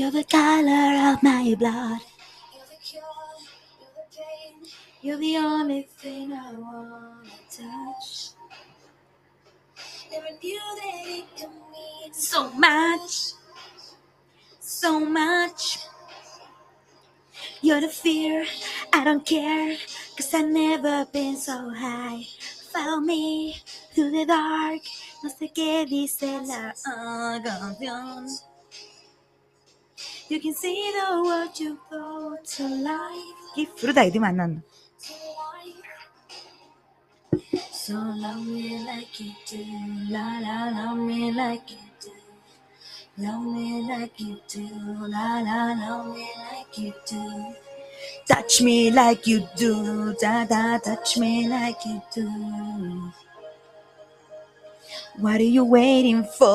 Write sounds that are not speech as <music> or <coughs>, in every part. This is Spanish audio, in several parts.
You're the color of my blood. You're the cure, you're the pain. You're the only thing I wanna touch. Never knew that it could mean so much, so much. You're the fear, I don't care, cause I've never been so high. Follow me through the dark, no sé qué dice la canción. You can see the world you go to life. Qué fruta que estoy mandando. So love me like you do, la la, love me like you do. Love me like you do, la la, love me like you do. Touch me like you do, da da, touch me like you do. What are you waiting for?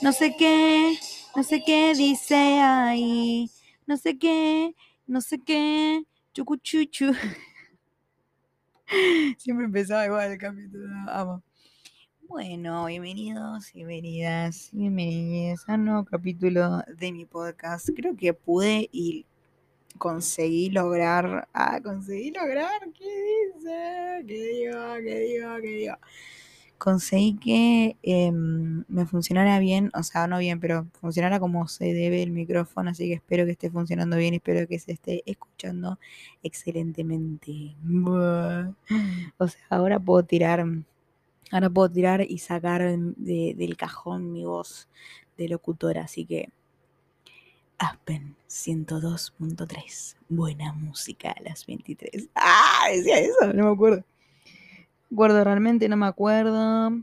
No sé qué, no sé qué dice ahí, no sé qué, no sé qué, chucuchuchu. <laughs> Siempre empezaba igual el capítulo, amo. Bueno, bienvenidos, bienvenidas, bienvenidos a un nuevo capítulo de mi podcast. Creo que pude y conseguí lograr. Ah, conseguí lograr, ¿qué dice? ¿Qué digo? ¿Qué digo? ¿Qué digo? Conseguí que em, me funcionara bien, o sea, no bien, pero funcionara como se debe el micrófono, así que espero que esté funcionando bien, espero que se esté escuchando excelentemente. O sea, ahora puedo tirar, ahora puedo tirar y sacar de- del cajón mi voz de locutora, así que Aspen 102.3. Buena música a las 23. Ah, decía eso, no me acuerdo. Acuerdo realmente, no me acuerdo.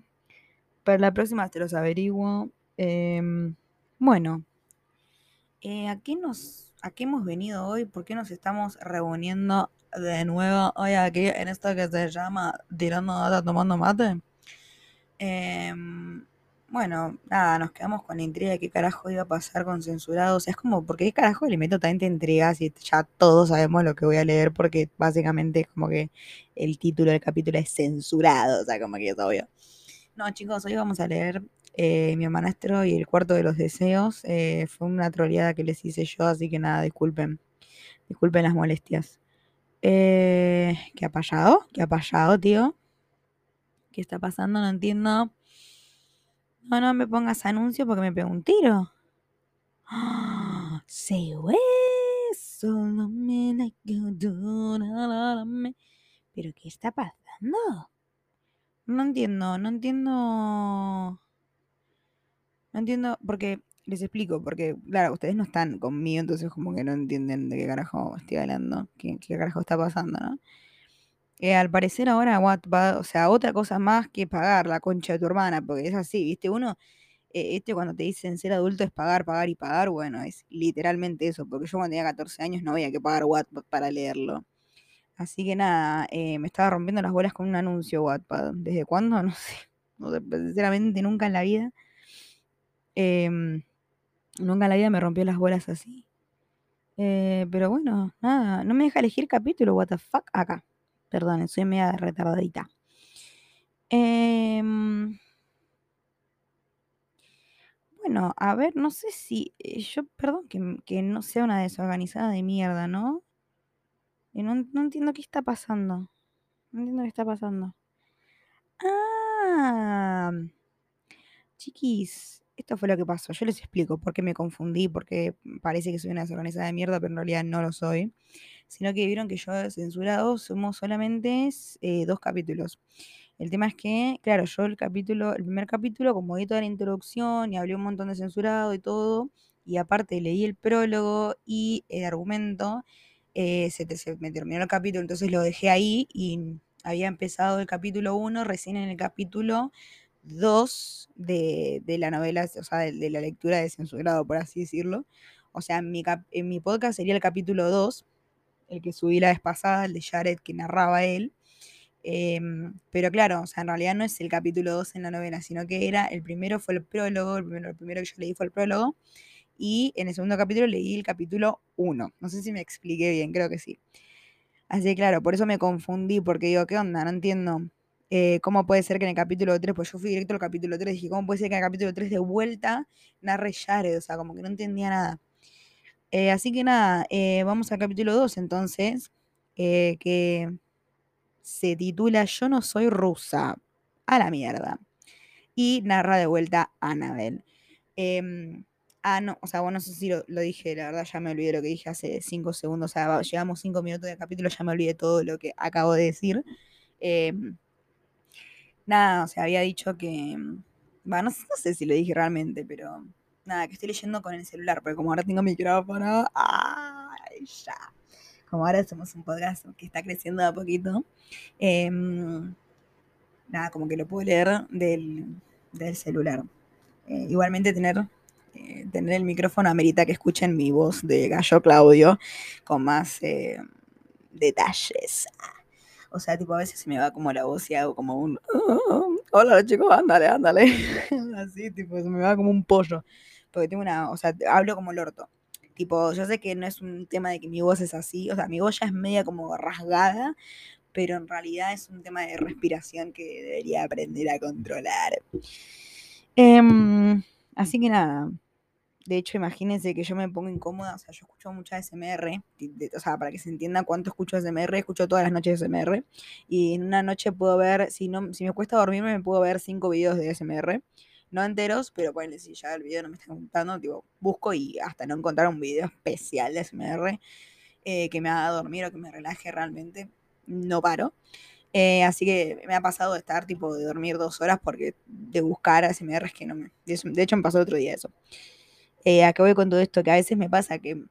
Para la próxima te los averiguo. Em, bueno, eh, ¿a, qué nos, ¿a qué hemos venido hoy? ¿Por qué nos estamos reuniendo de nuevo hoy aquí en esto que se llama Tirando Data Tomando Mate? Em, bueno, nada, nos quedamos con la intriga de qué carajo iba a pasar con censurados. O sea, es como, ¿por qué carajo le meto tanta intriga si ya todos sabemos lo que voy a leer? Porque básicamente es como que el título del capítulo es censurado, o sea, como que es obvio. No, chicos, hoy vamos a leer eh, Mi hermanastro y el cuarto de los deseos. Eh, fue una troleada que les hice yo, así que nada, disculpen. Disculpen las molestias. Eh, ¿Qué ha pasado? ¿Qué ha pasado, tío? ¿Qué está pasando? No entiendo. No, no me pongas anuncio porque me pego un tiro. Ah, Say eso, me. ¿Pero qué está pasando? No entiendo, no entiendo. No entiendo, porque les explico, porque claro, ustedes no están conmigo, entonces como que no entienden de qué carajo estoy hablando, qué, qué carajo está pasando, ¿no? Eh, al parecer ahora Wattpad, o sea, otra cosa más que pagar la concha de tu hermana, porque es así, ¿viste? Uno, eh, este cuando te dicen ser adulto es pagar, pagar y pagar, bueno, es literalmente eso, porque yo cuando tenía 14 años no había que pagar Wattpad para leerlo. Así que nada, eh, me estaba rompiendo las bolas con un anuncio Wattpad. ¿Desde cuándo? <laughs> No sé. Sinceramente nunca en la vida. em, nunca en la vida me rompió las bolas así. Pero bueno, nada, no me deja elegir capítulo, what the fuck, acá. Perdón, soy media retardadita. Em, bueno, a ver, no sé si eh, yo, perdón que, no sea una desorganizada de mierda, ¿no? Eh, no, no entiendo qué está pasando. No entiendo qué está pasando. Ah, chiquis, esto fue lo que pasó. Yo les explico por qué me confundí, porque parece que soy una desorganizada de mierda, pero en realidad no lo soy. Sino que vieron que yo censurado somos solamente eh, dos capítulos. El tema es que, claro, yo el capítulo, el primer capítulo, como di toda la introducción y hablé un montón de censurado y todo, y aparte leí el prólogo y el argumento, eh, se, se me terminó el capítulo, entonces lo dejé ahí y había empezado el capítulo 1 recién en el capítulo 2 de, de la novela, o sea, de, de la lectura de censurado, por así decirlo. O sea, en mi, cap- en mi podcast sería el capítulo 2, el que subí la vez pasada, el de Jared que narraba él. Em, pero claro, o sea, en realidad no es el capítulo 2 en la novela, sino que era, el primero fue el prólogo, el primero, el primero que yo leí fue el prólogo, y en el segundo capítulo leí el capítulo 1. No sé si me expliqué bien, creo que sí. Así que claro, por eso me confundí, porque digo, ¿qué onda? No entiendo. eh, ¿cómo puede ser que en el capítulo 3, pues yo fui directo al capítulo 3, dije, ¿cómo puede ser que en el capítulo 3 de vuelta narre Jared? O sea, como que no entendía nada. Eh, así que nada, eh, vamos al capítulo 2 entonces, que se titula Yo no soy rusa. A la mierda. Y narra de vuelta Annabelle. Em, ah, no, o sea, bueno, no sé si lo, dije, la verdad ya me olvidé lo que dije hace 5 segundos. O sea, llevamos 5 minutos de capítulo, ya me olvidé todo lo que acabo de decir. Em, nada, o sea, había dicho que. Bueno, no, sé si lo dije realmente, pero. Nada, que estoy leyendo con el celular, porque como ahora tengo micrófono. ¡Ay, ya! Como ahora somos un podcast que está creciendo de a poquito. Em, nada, como que lo puedo leer del, celular. Eh, igualmente tener, eh, tener el micrófono amerita que escuchen mi voz de gallo Claudio con más eh, detalles. O sea, tipo, a veces se me va como la voz y hago como un... Hola chicos, ándale, ándale. <laughs> Así, tipo, se me va como un pollo. Porque tengo una... O sea, hablo como el orto. Tipo, yo sé que no es un tema de que mi voz es así. O sea, mi voz ya es media como rasgada. Pero en realidad es un tema de respiración que debería aprender a controlar. Em, así que nada. De hecho, imagínense que yo me pongo incómoda, o sea, yo escucho mucha SMR, o sea, para que se entienda cuánto escucho SMR, escucho todas las noches SMR, y en una noche puedo ver, si no, si me cuesta dormirme, me puedo ver cinco videos de SMR, no enteros, pero bueno, si ya el video no me está gustando, tipo, busco y hasta no encontrar un video especial de SMR eh, que me haga dormir o que me relaje realmente, no paro. Eh, así que me ha pasado de estar tipo de dormir dos horas porque de buscar SMRs que no me... De hecho me pasó otro día eso. Eh, acá voy con todo esto, que a veces me pasa que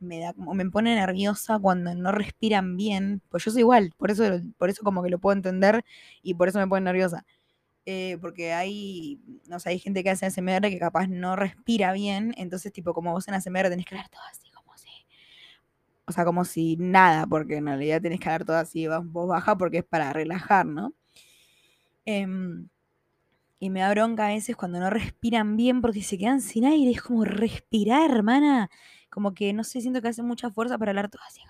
me da como, me pone nerviosa cuando no respiran bien, pues yo soy igual, por eso, por eso como que lo puedo entender y por eso me pone nerviosa. Eh, porque hay, no sé, hay gente que hace ASMR que capaz no respira bien, entonces tipo como vos en ASMR tenés que hablar todo así, como si, o sea, como si nada, porque en realidad tenés que hablar todo así, vos baja porque es para relajar, ¿no? Em, y me da bronca a veces cuando no respiran bien porque se quedan sin aire. Es como respirar, hermana. Como que, no sé, siento que hacen mucha fuerza para hablar todo así.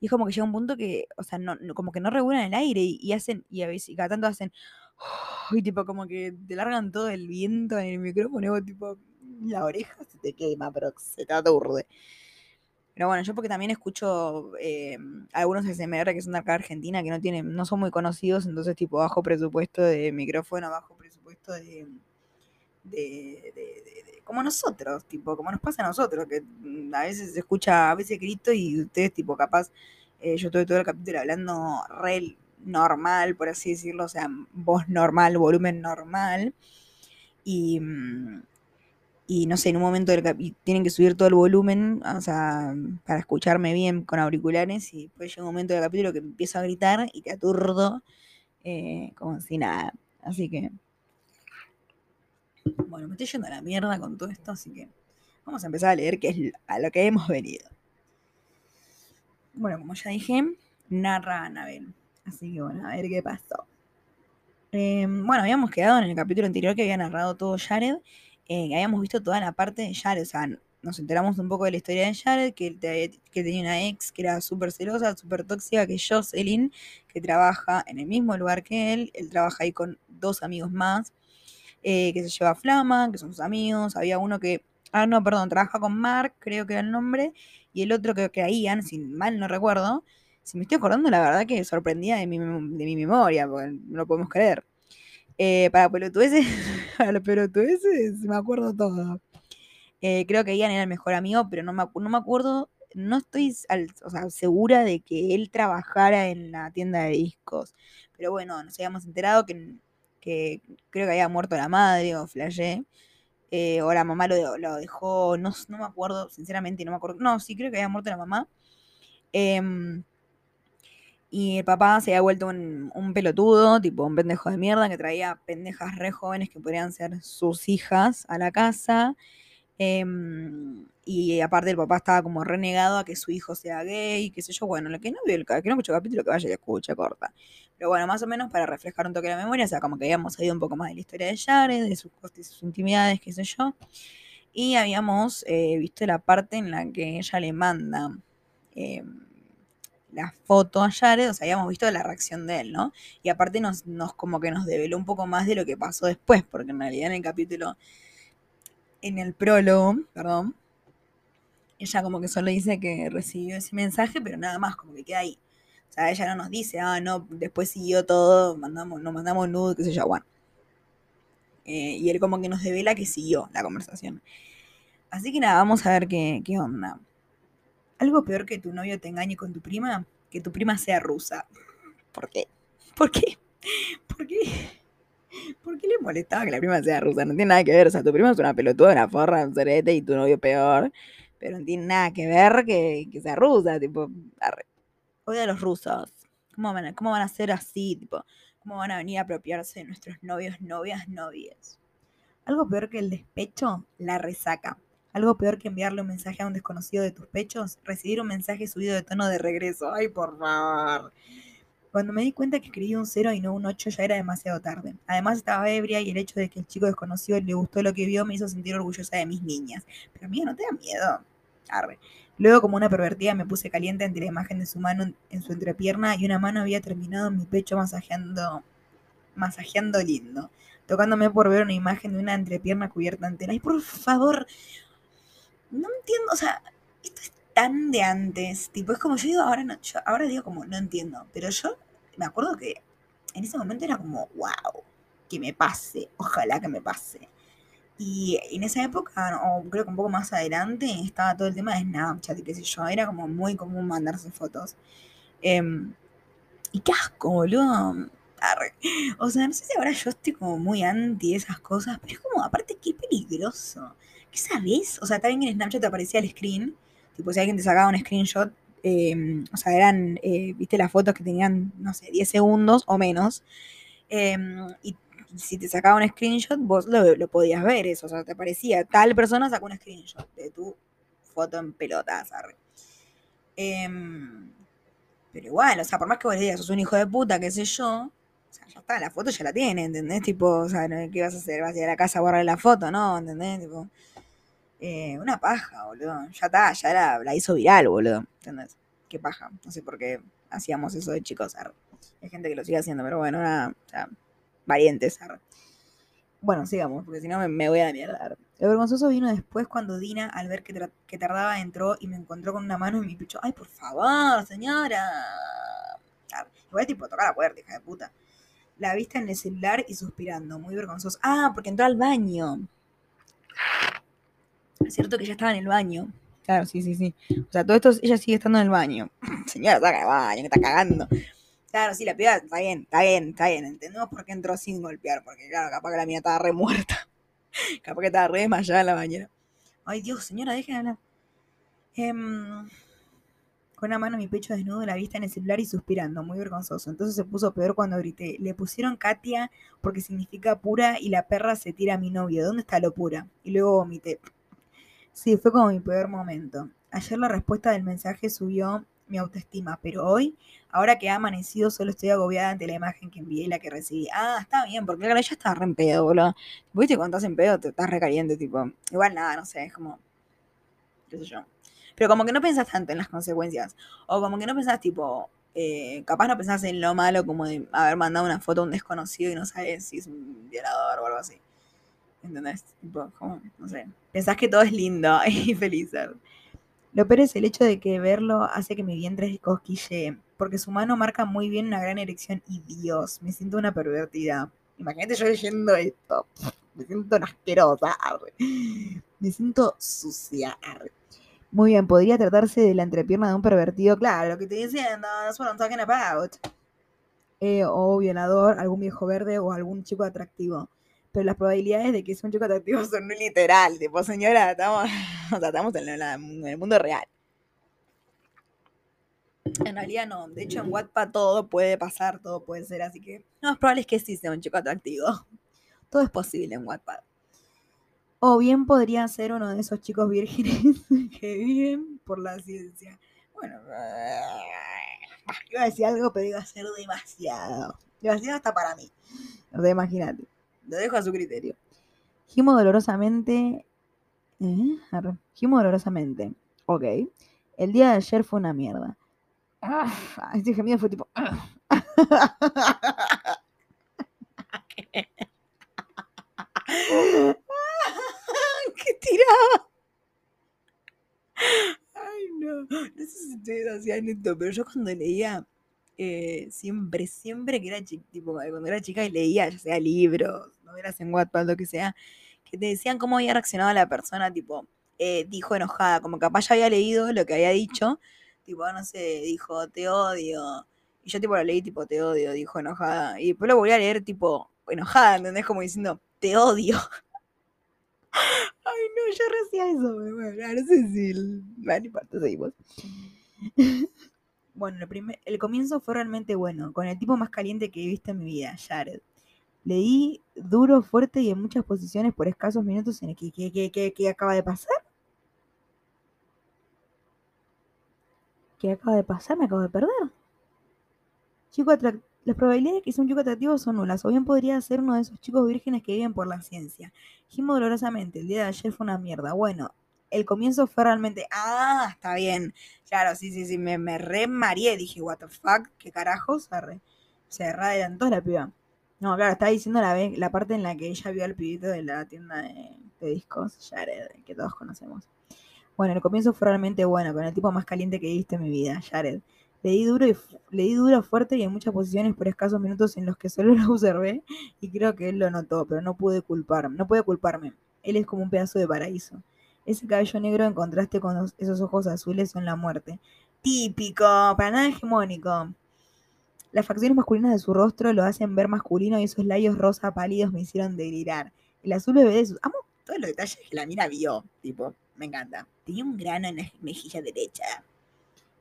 Y es como que llega un punto que, o sea, no, como que no regulan el aire y, hacen, y a veces, y cada tanto hacen, <sighs> y tipo como que te largan todo el viento en el micrófono tipo, la oreja se te quema, pero se te aturde. Pero bueno, yo porque también escucho eh, algunos SMR que son de acá de Argentina que no tienen, no son muy conocidos, entonces tipo bajo presupuesto de micrófono, bajo presupuesto de, de, como nosotros, tipo, como nos pasa a nosotros, que mm, a veces se escucha, a veces grito y ustedes tipo capaz, eh, yo estuve todo el capítulo hablando re normal, por así decirlo, o sea, voz normal, volumen normal. Y, mm, y no sé, en un momento del tienen que subir todo el volumen, o sea, para escucharme bien con auriculares y después llega un momento del capítulo que empiezo a gritar y te aturdo eh, como si nada. Así que, bueno, me estoy yendo a la mierda con todo esto, así que vamos a empezar a leer qué es a lo que hemos venido. Bueno, como ya dije, narra Anabel. Así que bueno, a ver qué pasó. Em, bueno, habíamos quedado en el capítulo anterior que había narrado todo Jared eh, habíamos visto toda la parte de Jared, o sea, nos enteramos un poco de la historia de Jared, que, que tenía una ex que era súper celosa, súper tóxica, que Jocelyn, que trabaja en el mismo lugar que él, él trabaja ahí con dos amigos más, eh, que se lleva Flama, que son sus amigos, había uno que, ah, no, perdón, trabaja con Mark, creo que era el nombre, y el otro que, que Ian, si mal no recuerdo, si me estoy acordando, la verdad que sorprendía de mi, de mi memoria, porque no lo podemos creer. Eh, para pelotudeces, <laughs> para los pelotudeces me acuerdo todo. Eh, creo que Ian era el mejor amigo, pero no me, no me acuerdo, no estoy segura de que él trabajara en la tienda de discos. Pero bueno, nos habíamos enterado que, que creo que había muerto la madre o flashé. Eh, o la mamá lo, lo dejó, no, no, me acuerdo, sinceramente no me acuerdo. No, sí, creo que había muerto la mamá. Y el papá se había vuelto un, pelotudo, tipo un pendejo de mierda, que traía pendejas re jóvenes que podrían ser sus hijas a la casa. Em, y aparte el papá estaba como renegado a que su hijo sea gay, qué sé yo. Bueno, lo que no vio el que no escuchó capítulo, que vaya y escuche, corta. Pero bueno, más o menos para reflejar un toque la memoria, o sea, como que habíamos sabido un poco más de la historia de Jared, de sus, de sus intimidades, qué sé yo. Y habíamos eh, visto la parte en la que ella le manda. Em, la foto a Jared, o sea, habíamos visto la reacción de él, ¿no? Y aparte nos, nos como que nos develó un poco más de lo que pasó después, porque en realidad en el capítulo, en el prólogo, perdón, ella como que solo dice que recibió ese mensaje, pero nada más, como que queda ahí. O sea, ella no nos dice, ah, no, después siguió todo, mandamos, nos mandamos nude, qué sé yo, bueno. Eh, y él como que nos devela que siguió la conversación. Así que nada, vamos a ver qué, qué onda. Algo peor que tu novio te engañe con tu prima, que tu prima sea rusa. ¿Por qué? ¿Por qué? ¿Por qué? ¿Por qué le molestaba que la prima sea rusa? No tiene nada que ver. O sea, tu prima es una pelotuda, una forra, un cerete y tu novio peor. Pero no tiene nada que ver que, que sea rusa. Tipo, arre. odio a los rusos. ¿Cómo van, a, ¿Cómo van a ser así? Tipo, ¿cómo van a venir a apropiarse de nuestros novios, novias, novias? Algo peor que el despecho, la resaca. Algo peor que enviarle un mensaje a un desconocido de tus pechos, recibir un mensaje subido de tono de regreso. Ay, por favor. Cuando me di cuenta que escribí un 0 y no un 8 ya era demasiado tarde. Además estaba ebria y el hecho de que el chico desconocido le gustó lo que vio me hizo sentir orgullosa de mis niñas. Pero amiga, no te da miedo. Arre. Luego, como una pervertida, me puse caliente ante la imagen de su mano en su entrepierna y una mano había terminado en mi pecho masajeando, masajeando lindo, tocándome por ver una imagen de una entrepierna cubierta entera. Ay, por favor, no entiendo, o sea, esto es tan de antes, tipo, es como yo digo, ahora no, yo ahora digo como, no entiendo, pero yo me acuerdo que en ese momento era como, wow, que me pase, ojalá que me pase. Y en esa época, o creo que un poco más adelante, estaba todo el tema de Snapchat y qué sé yo, era como muy común mandarse fotos. Em, y qué asco, boludo. O sea, no sé si ahora yo estoy como muy anti esas cosas, pero es como, aparte, qué peligroso. ¿Qué sabes? O sea, también en Snapchat te aparecía el screen. Tipo, si alguien te sacaba un screenshot, em, o sea, eran, eh, viste las fotos que tenían, no sé, 10 segundos o menos. Em, y si te sacaba un screenshot, vos lo, podías ver eso. O sea, te aparecía, tal persona sacó un screenshot de tu foto en pelotas. Em, pero igual, o sea, por más que vos le digas, sos un hijo de puta, qué sé yo, o sea, ya está, la foto ya la tiene, ¿entendés? Tipo, o sea, ¿qué vas a hacer? ¿Vas a ir a la casa a borrar la foto? ¿No? ¿Entendés? Tipo, eh, una paja, boludo. Ya está, ya la, la hizo viral, boludo. ¿Entendés? Qué paja. No sé por qué hacíamos eso de chicos. Hay gente que lo sigue haciendo, pero bueno, nada, o sea, valientes. Bueno, sigamos, porque si no me, voy a mierda. Lo vergonzoso vino después cuando Dina, al ver que, tardaba, entró y me encontró con una mano en mi pecho. ¡Ay, por favor, señora! Igual tipo, tocar la puerta, hija de puta. La vista en el celular y suspirando, muy vergonzoso. Ah, porque entró al baño. Cierto que ella estaba en el baño. Claro, sí, sí, sí. O sea, todo esto, ella sigue estando en el baño. <clears throat> Señora, en el baño, que está cagando. Claro, sí, la piba está bien, está bien, está bien. Entendemos por qué entró sin golpear, porque claro, capaz que la mía estaba re muerta. <laughs> capaz que estaba re desmayada en la bañera. Ay, Dios, señora, dejen de hablar. Em, con una mano mi pecho desnudo, la vista en el celular y suspirando, muy vergonzoso. Entonces se puso peor cuando grité. Le pusieron Katia porque significa pura y la perra se tira a mi novio. ¿Dónde está lo pura? Y luego vomité. Sí, fue como mi peor momento. Ayer la respuesta del mensaje subió mi autoestima, pero hoy, ahora que ha amanecido, solo estoy agobiada ante la imagen que envié y la que recibí. Ah, está bien, porque claro, ya estaba re en pedo, boludo. ¿Viste cuando estás en pedo te estás recaliente, tipo? Igual nada, no sé, es como. qué sé yo. Pero como que no pensás tanto en las consecuencias. O como que no pensás, tipo, eh, capaz no pensás en lo malo como de haber mandado una foto a un desconocido y no sabes si es un violador o algo así. ¿Entendés? Sé. Pensás que todo es lindo <laughs> y feliz. Lo peor es el hecho de que verlo hace que mi vientre se cosquille, porque su mano marca muy bien una gran erección y Dios, me siento una pervertida. Imagínate yo leyendo esto. Me siento asquerosa. Me siento sucia. Muy bien, podría tratarse de la entrepierna de un pervertido. Claro, lo que te diciendo, that's what I'm talking about. Eh, o violador, algún viejo verde o algún chico atractivo pero las probabilidades de que sea un chico atractivo <laughs> son muy literal. Tipo, señora, estamos, <laughs> o sea, estamos en, el mundo real. En realidad no. De hecho, en Wattpad todo puede pasar, todo puede ser. Así que lo más probable es que sí sea un chico atractivo. <laughs> Todo es posible en Wattpad. O bien podría ser uno de esos chicos vírgenes que viven por la ciencia. Bueno, iba a decir algo, pero iba a ser demasiado. Demasiado hasta para mí. Imagínate. Lo dejo a su criterio. Gimo dolorosamente. ¿Eh? Gimo dolorosamente. Ok. El día de ayer fue una mierda. Ah, este gemido fue tipo. <laughs> ¿Qué tiraba? Ay, no. No sé si ustedes hacían esto, pero yo cuando leía, eh, siempre, siempre que era chica, tipo, cuando era chica y leía, ya sea libros, novelas en Wattpad, lo que sea, que te decían cómo había reaccionado la persona, tipo, eh, dijo enojada, como capaz ya había leído lo que había dicho, tipo, no sé, dijo, te odio. Y yo tipo lo leí, tipo, te odio, dijo enojada. Y después lo volví a leer, tipo, enojada, ¿entendés? Como diciendo, te odio. <laughs> Ay, no, yo recía eso, bueno, no sé si... Bueno, no importa, seguimos. <laughs> Bueno, el, primer, el comienzo fue realmente bueno, con el tipo más caliente que he visto en mi vida, Jared. Leí duro, fuerte y en muchas posiciones por escasos minutos en el que, ¿qué acaba de pasar? ¿Qué acaba de pasar? Me acabo de perder. Chico Las probabilidades de que sea un chico atractivo son nulas, o bien podría ser uno de esos chicos vírgenes que viven por la ciencia. Gimo dolorosamente, el día de ayer fue una mierda. Bueno, el comienzo fue realmente, ah, está bien. Claro, sí, sí, sí, me, me re Dije, what the fuck, qué carajos. Se re adelantó la piba. No, claro, estaba diciendo la, parte en la que ella vio al pibito de la tienda de, discos, Jared, que todos conocemos. Bueno, el comienzo fue realmente bueno, con el tipo más caliente que he visto en mi vida, Jared. Le di duro y duro fuerte y en muchas posiciones por escasos minutos en los que solo <laughs> lo observé y creo que él lo notó, pero no pude culpar, no puede culparme. Él es como un pedazo de paraíso. Ese cabello negro en contraste con esos ojos azules son la muerte. Típico, para nada hegemónico. Las facciones masculinas de su rostro lo hacen ver masculino y esos labios rosa pálidos me hicieron delirar. El azul bebé de sus... Amo todos los detalles que la mina vio, tipo, me encanta. Tenía un grano en la mejilla derecha,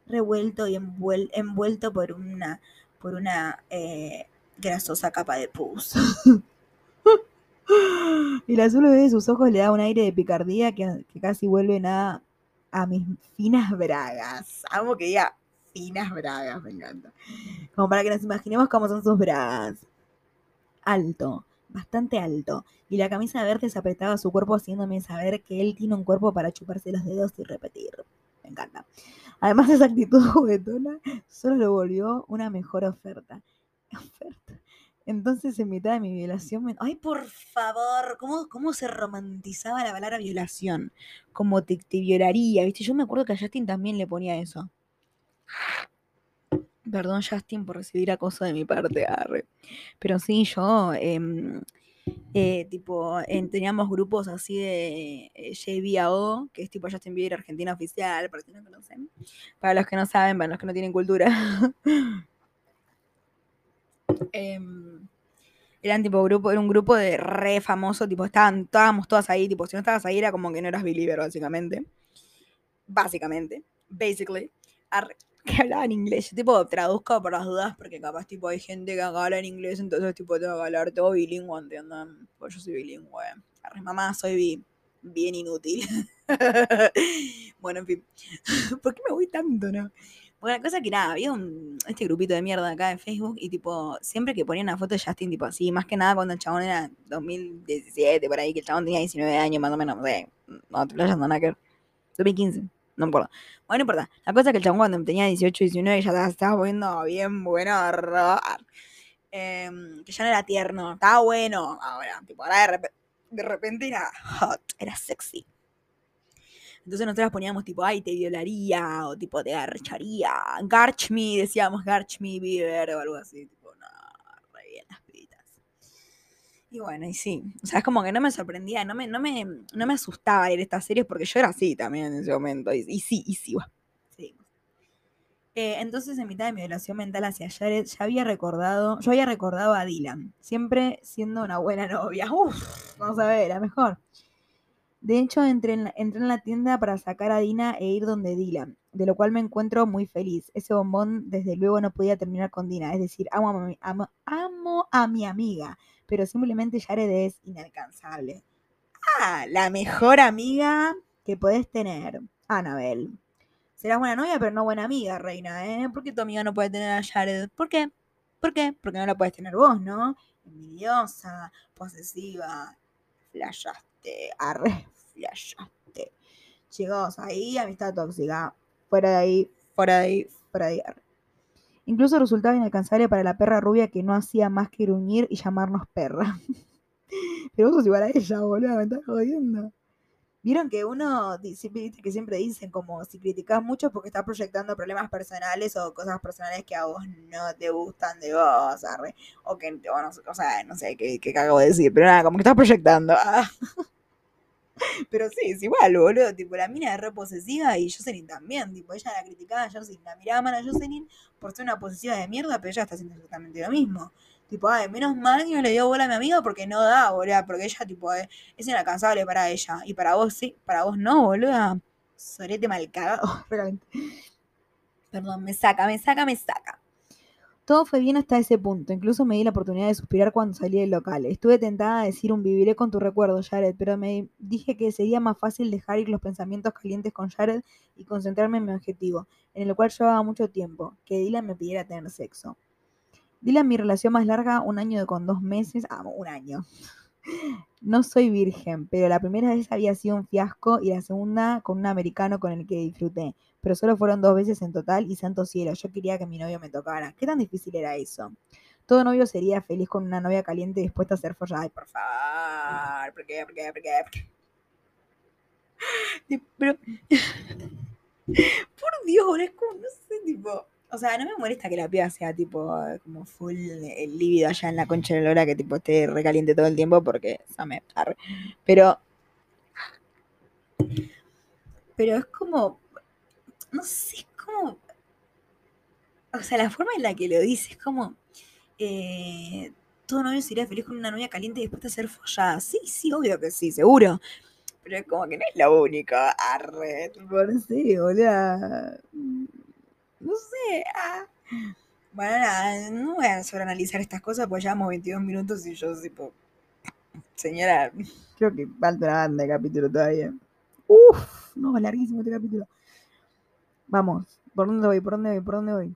revuelto y envuelto por una, por una eh, grasosa capa de pus. <laughs> el azul de sus ojos le da un aire de picardía que, casi vuelve a, a mis finas bragas. Amo que diga finas bragas, me encanta. Como para que nos imaginemos cómo son sus bragas. Alto, bastante alto, y la camisa verde se apretaba a su cuerpo haciéndome saber que él tiene un cuerpo para chuparse los dedos y repetir. Me encanta. Además, esa actitud <laughs> juguetona solo lo volvió una mejor oferta. <laughs> Oferta. Entonces, en mitad de mi violación, me... ¡ay, por favor! ¿Cómo, ¿Cómo se romantizaba la palabra violación? Como te, te violaría, ¿viste? Yo me acuerdo que a Justin también le ponía eso. Perdón, Justin, por recibir acoso de mi parte, arre. Pero sí, yo, em, eh, tipo, teníamos grupos así de eh, JBAO, que es tipo Justin Bieber Argentina Oficial, para los que no conocen. Para los que no saben, para los que no tienen cultura. <laughs> Em, eran tipo grupo, era un grupo de re famoso, tipo, estaban, estábamos todas ahí, tipo, si no estabas ahí era como que no eras believer, básicamente. Básicamente, basically. Que hablaba en inglés. Yo tipo traduzco por las dudas porque capaz tipo hay gente que habla en inglés, entonces tipo tengo que hablar todo bilingüe, ¿entiendan? Pues yo soy bilingüe. Arre, mamá, soy bien inútil. <laughs> bueno, en fin. <laughs> ¿Por qué me voy tanto, no? Bueno, cosa que nada, había un, este grupito de mierda acá en Facebook y tipo, siempre que ponían una foto de Justin, tipo así, más que nada cuando el chabón era 2017, por ahí, que el chabón tenía 19 años más o menos, no sé, no te lo nada que 2015 no importa. Bueno, no importa. La cosa es que el chabón cuando tenía 18, 19 ya estaba poniendo bien bueno. Eh, que ya no era tierno, estaba bueno. Ahora, tipo, ahora de repente, de repente era hot, era sexy. Entonces nosotros poníamos tipo, ay, te violaría, o tipo, te garcharía. Garch me, decíamos Garch me, Bieber, o algo así. Y bueno, y sí, o sea, es como que no me sorprendía, no me, no me, no me asustaba leer estas series porque yo era así también en ese momento. Y, sí, y sí, va. Eh, entonces, en mitad de mi violación mental hacia Jared, ya había recordado, yo había recordado a Dylan, siempre siendo una buena novia. <laughs> Uf, vamos a ver, la mejor. De hecho, entré en, la, en la tienda para sacar a Dina e ir donde Dylan, de lo cual me encuentro muy feliz. Ese bombón, desde luego, no podía terminar con Dina, es decir, amo a mi, amo, amo a mi amiga pero simplemente Jared es inalcanzable. Ah, la mejor amiga que podés tener, Annabel. Serás buena novia, pero no buena amiga, reina, ¿eh? ¿Por qué tu amiga no puede tener a Jared? ¿Por qué? ¿Por qué? Porque no la puedes tener vos, ¿no? Envidiosa, posesiva, flashaste, arre, flashaste. Chicos, ahí amistad tóxica. Fuera de ahí, fuera de ahí, fuera de ahí. Incluso resultaba inalcanzable para la perra rubia que no hacía más que gruñir y llamarnos perra. <laughs> Pero vos sos igual a ella, boludo, me estás jodiendo. Vieron que uno que siempre dicen como si criticas mucho porque estás proyectando problemas personales o cosas personales que a vos no te gustan de vos, arre, o que, o, o sea, no sé qué, qué cago de decir, pero nada, como que estás proyectando. <laughs> <laughs> Pero sí, es igual, boludo. Tipo, la mina es re posesiva y Jocelyn también. Tipo, ella la criticaba a Jocelyn, la miraba mal a Jocelyn por ser una posesiva de mierda, pero ella está haciendo exactamente lo mismo. Tipo, ay, menos mal que no le dio bola a mi amiga porque no da, boludo. Porque ella, tipo, es, inalcanzable para ella. Y para vos sí, para vos no, boludo. Sorete mal cagado, <laughs> Perdón, me saca, me saca, me saca. Todo fue bien hasta ese punto. Incluso me di la oportunidad de suspirar cuando salí del local. Estuve tentada a decir un viviré con tu recuerdo, Jared, pero me dije que sería más fácil dejar ir los pensamientos calientes con Jared y concentrarme en mi objetivo, en el cual llevaba mucho tiempo, que Dylan me pidiera tener sexo. Dylan, mi relación más larga, un año con dos meses, ah, un año. <laughs> No soy virgen, pero la primera vez había sido un fiasco y la segunda con un americano con el que disfruté pero solo fueron dos veces en total y santo cielo, yo quería que mi novio me tocara. ¿Qué tan difícil era eso? Todo novio sería feliz con una novia caliente dispuesta a ser follada. Ay, por favor, ¿por qué? ¿Por qué? ¿Por qué? Pero, <laughs> por Dios, es como, no sé, tipo, o sea, no me molesta que la piba sea tipo como full el lívido allá en la concha de la que tipo esté recaliente todo el tiempo porque me Pero pero es como no sé, es como, o sea, la forma en la que lo dice es como, eh, todo novio sería feliz con una novia caliente y después de ser follada. Sí, sí, obvio que sí, seguro. Pero es como que no es lo único. Arre, por sí, boludo. No sé. Ah. Bueno, nada, no voy a sobreanalizar estas cosas, pues llevamos 22 minutos y yo, tipo, señora, creo que falta una banda de capítulo todavía. Uf, no, larguísimo este capítulo. Vamos, ¿por dónde voy? ¿Por dónde voy? ¿Por dónde voy?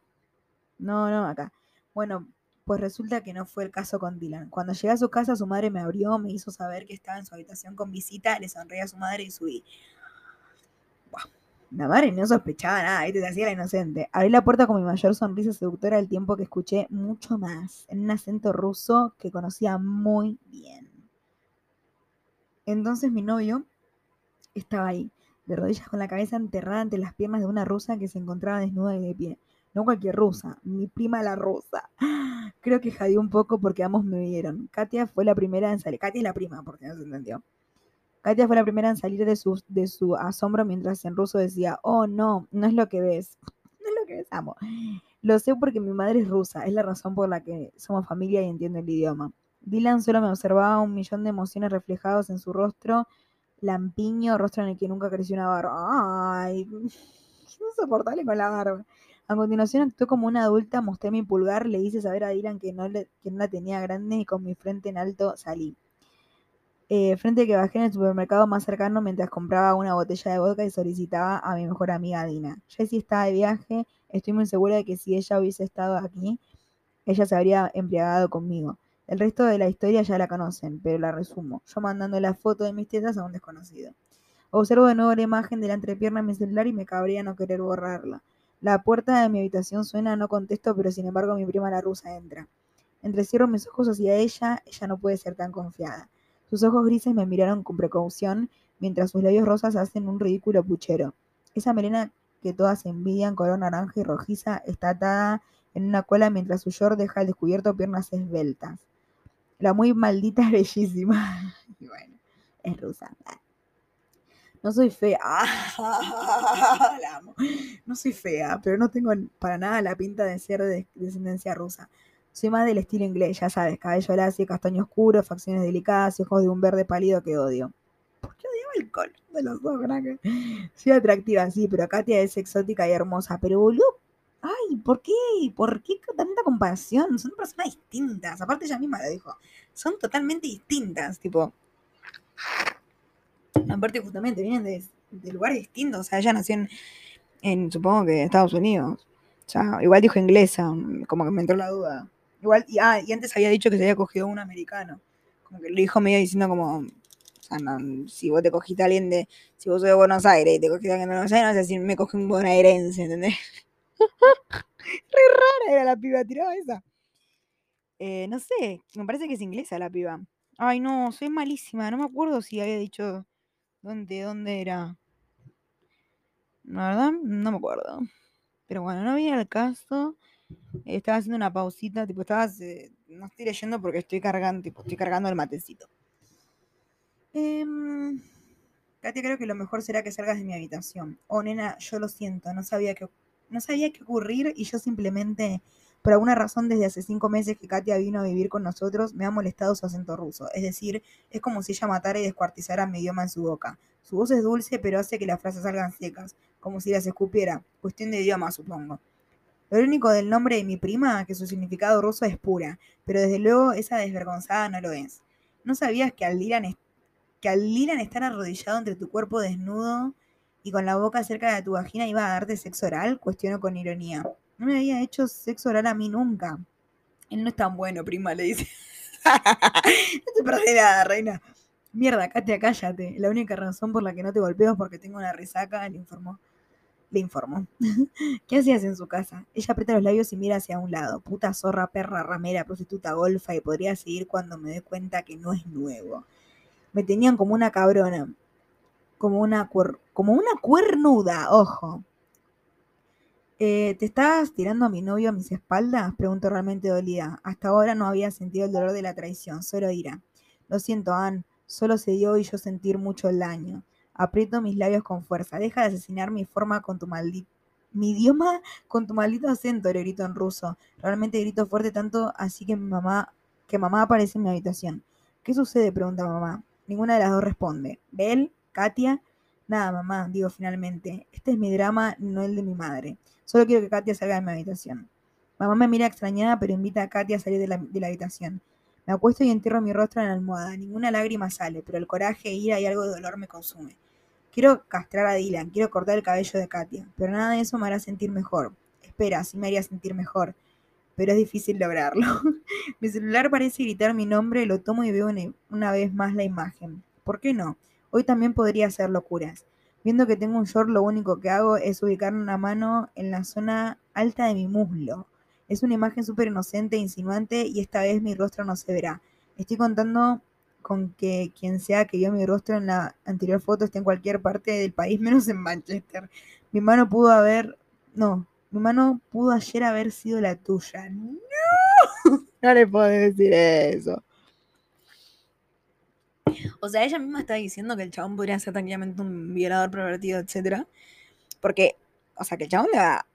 No, no, acá. Bueno, pues resulta que no fue el caso con Dylan. Cuando llegué a su casa, su madre me abrió, me hizo saber que estaba en su habitación con visita, le sonreí a su madre y subí. La madre no sospechaba nada, ¿viste? Se hacía la inocente. Abrí la puerta con mi mayor sonrisa seductora al tiempo que escuché mucho más, en un acento ruso que conocía muy bien. Entonces mi novio estaba ahí, de rodillas con la cabeza enterrada ante las piernas de una rusa que se encontraba desnuda y de pie. No cualquier rusa, mi prima la rusa. <gasps> Creo que jadeó un poco porque ambos me vieron. Katia fue la primera en salir. Katia es la prima, porque no se entendió. Katia fue la primera en salir de su, de su asombro mientras en ruso decía, oh no, no es lo que ves. <laughs> No es lo que ves, amo. Lo sé porque mi madre es rusa, es la razón por la que somos familia y entiendo el idioma. Dylan solo me observaba un millón de emociones reflejados en su rostro lampiño, rostro en el que nunca creció una barba. Ay, <laughs> es insoportable con la barba. A continuación actuó como una adulta, mostré mi pulgar, le hice saber a Dylan que no, le, que no la tenía grande y con mi frente en alto salí. Eh, frente que bajé en el supermercado más cercano mientras compraba una botella de vodka y solicitaba a mi mejor amiga Dina. Jessie estaba de viaje, estoy muy segura de que si ella hubiese estado aquí, ella se habría embriagado conmigo. El resto de la historia ya la conocen, pero la resumo. Yo mandando la foto de mis tetas a un desconocido. Observo de nuevo la imagen de la entrepierna en mi celular y me cabría no querer borrarla. La puerta de mi habitación suena, no contesto, pero sin embargo mi prima la rusa entra. Entrecierro mis ojos hacia ella, ella no puede ser tan confiada. Sus ojos grises me miraron con precaución, mientras sus labios rosas hacen un ridículo puchero. Esa melena que todas envidian, color naranja y rojiza, está atada en una cola mientras su short deja al descubierto piernas esbeltas. La muy maldita es <laughs> bellísima. Y bueno, es rusa. No soy fea. <laughs> la amo. No soy fea, pero no tengo para nada la pinta de ser de descendencia rusa. Soy más del estilo inglés, ya sabes, cabello lacio, castaño oscuro, facciones delicadas y ojos de un verde pálido que odio. ¿Por qué odiaba el color de los dos, <laughs> Soy atractiva, sí, pero Katia es exótica y hermosa. Pero boludo, ay, ¿por qué? ¿Por qué tanta comparación? Son personas distintas. Aparte ella misma lo dijo. Son totalmente distintas, tipo. Aparte justamente vienen de, lugares distintos. O sea, ella nació en, supongo que Estados Unidos. O sea, igual dijo inglesa, como que me entró la duda. Igual, y, ah, y antes había dicho que se había cogido un americano. Como que lo dijo medio diciendo como, o sea, no, si vos te cogiste a alguien de, si vos sos de Buenos Aires y te cogiste a alguien de Buenos Aires, no sé si me cogí un bonaerense, ¿entendés? <laughs> Re rara era la piba, tiraba esa. Eh, no sé, me parece que es inglesa la piba. Ay, no, soy malísima. No me acuerdo si había dicho dónde, dónde era. La verdad, no me acuerdo. Pero bueno, no viene al caso. Estaba haciendo una pausita, tipo, estaba. eh, no estoy leyendo porque estoy cargando, tipo, estoy cargando el matecito. Em, Katia, creo que lo mejor será que salgas de mi habitación. Oh, nena, yo lo siento, no sabía que no sabía qué ocurrir y yo simplemente, por alguna razón, desde hace cinco meses que Katia vino a vivir con nosotros, me ha molestado su acento ruso. Es decir, es como si ella matara y descuartizara mi idioma en su boca. Su voz es dulce, pero hace que las frases salgan secas, como si las escupiera. Cuestión de idioma, supongo. Lo único del nombre de mi prima, que su significado ruso es pura, pero desde luego esa desvergonzada no lo es. ¿No sabías que al es- que al estar arrodillado entre tu cuerpo desnudo y con la boca cerca de tu vagina iba a darte sexo oral? Cuestiono con ironía. No me había hecho sexo oral a mí nunca. Él no es tan bueno, prima, le dice. <laughs> no te perdés nada, reina. Mierda, Katia, cállate. La única razón por la que no te golpeo es porque tengo una resaca, le informó. Le informó. <laughs> ¿Qué hacías en su casa? Ella aprieta los labios y mira hacia un lado. Puta zorra, perra, ramera, prostituta, golfa, y podría seguir cuando me doy cuenta que no es nuevo. Me tenían como una cabrona. Como una, como una cuernuda, ojo. Eh, ¿Te estabas tirando a mi novio a mis espaldas? Preguntó realmente dolida. Hasta ahora no había sentido el dolor de la traición, solo ira. Lo siento, Ann. Solo se dio y yo sentir mucho el daño. Aprieto mis labios con fuerza. Deja de asesinar mi forma con tu maldito... Mi idioma con tu maldito acento, le grito en ruso. Realmente grito fuerte tanto así que mi mamá... que mamá aparece en mi habitación. ¿Qué sucede? pregunta mamá. Ninguna de las dos responde. ¿Bel? ¿Katia? Nada, mamá, digo finalmente. Este es mi drama, no el de mi madre. Solo quiero que Katia salga de mi habitación. Mamá me mira extrañada, pero invita a Katia a salir de la, habitación. Me acuesto y entierro mi rostro en la almohada. Ninguna lágrima sale, pero el coraje, ira y algo de dolor me consume. Quiero castrar a Dylan, quiero cortar el cabello de Katia, pero nada de eso me hará sentir mejor. Espera, sí me haría sentir mejor, pero es difícil lograrlo. <laughs> mi celular parece gritar mi nombre, lo tomo y veo una vez más la imagen. ¿Por qué no? Hoy también podría hacer locuras. Viendo que tengo un short, lo único que hago es ubicar una mano en la zona alta de mi muslo. Es una imagen súper inocente e insinuante y esta vez mi rostro no se verá. Estoy contando con que quien sea que vio mi rostro en la anterior foto esté en cualquier parte del país <laughs> menos en Manchester. Mi mano pudo haber... No, mi mano pudo ayer haber sido la tuya. No, <laughs> no le puedo decir eso. O sea, ella misma está diciendo que el chabón podría ser tranquilamente un violador pervertido, etcétera. Porque, o sea, que el chabón le da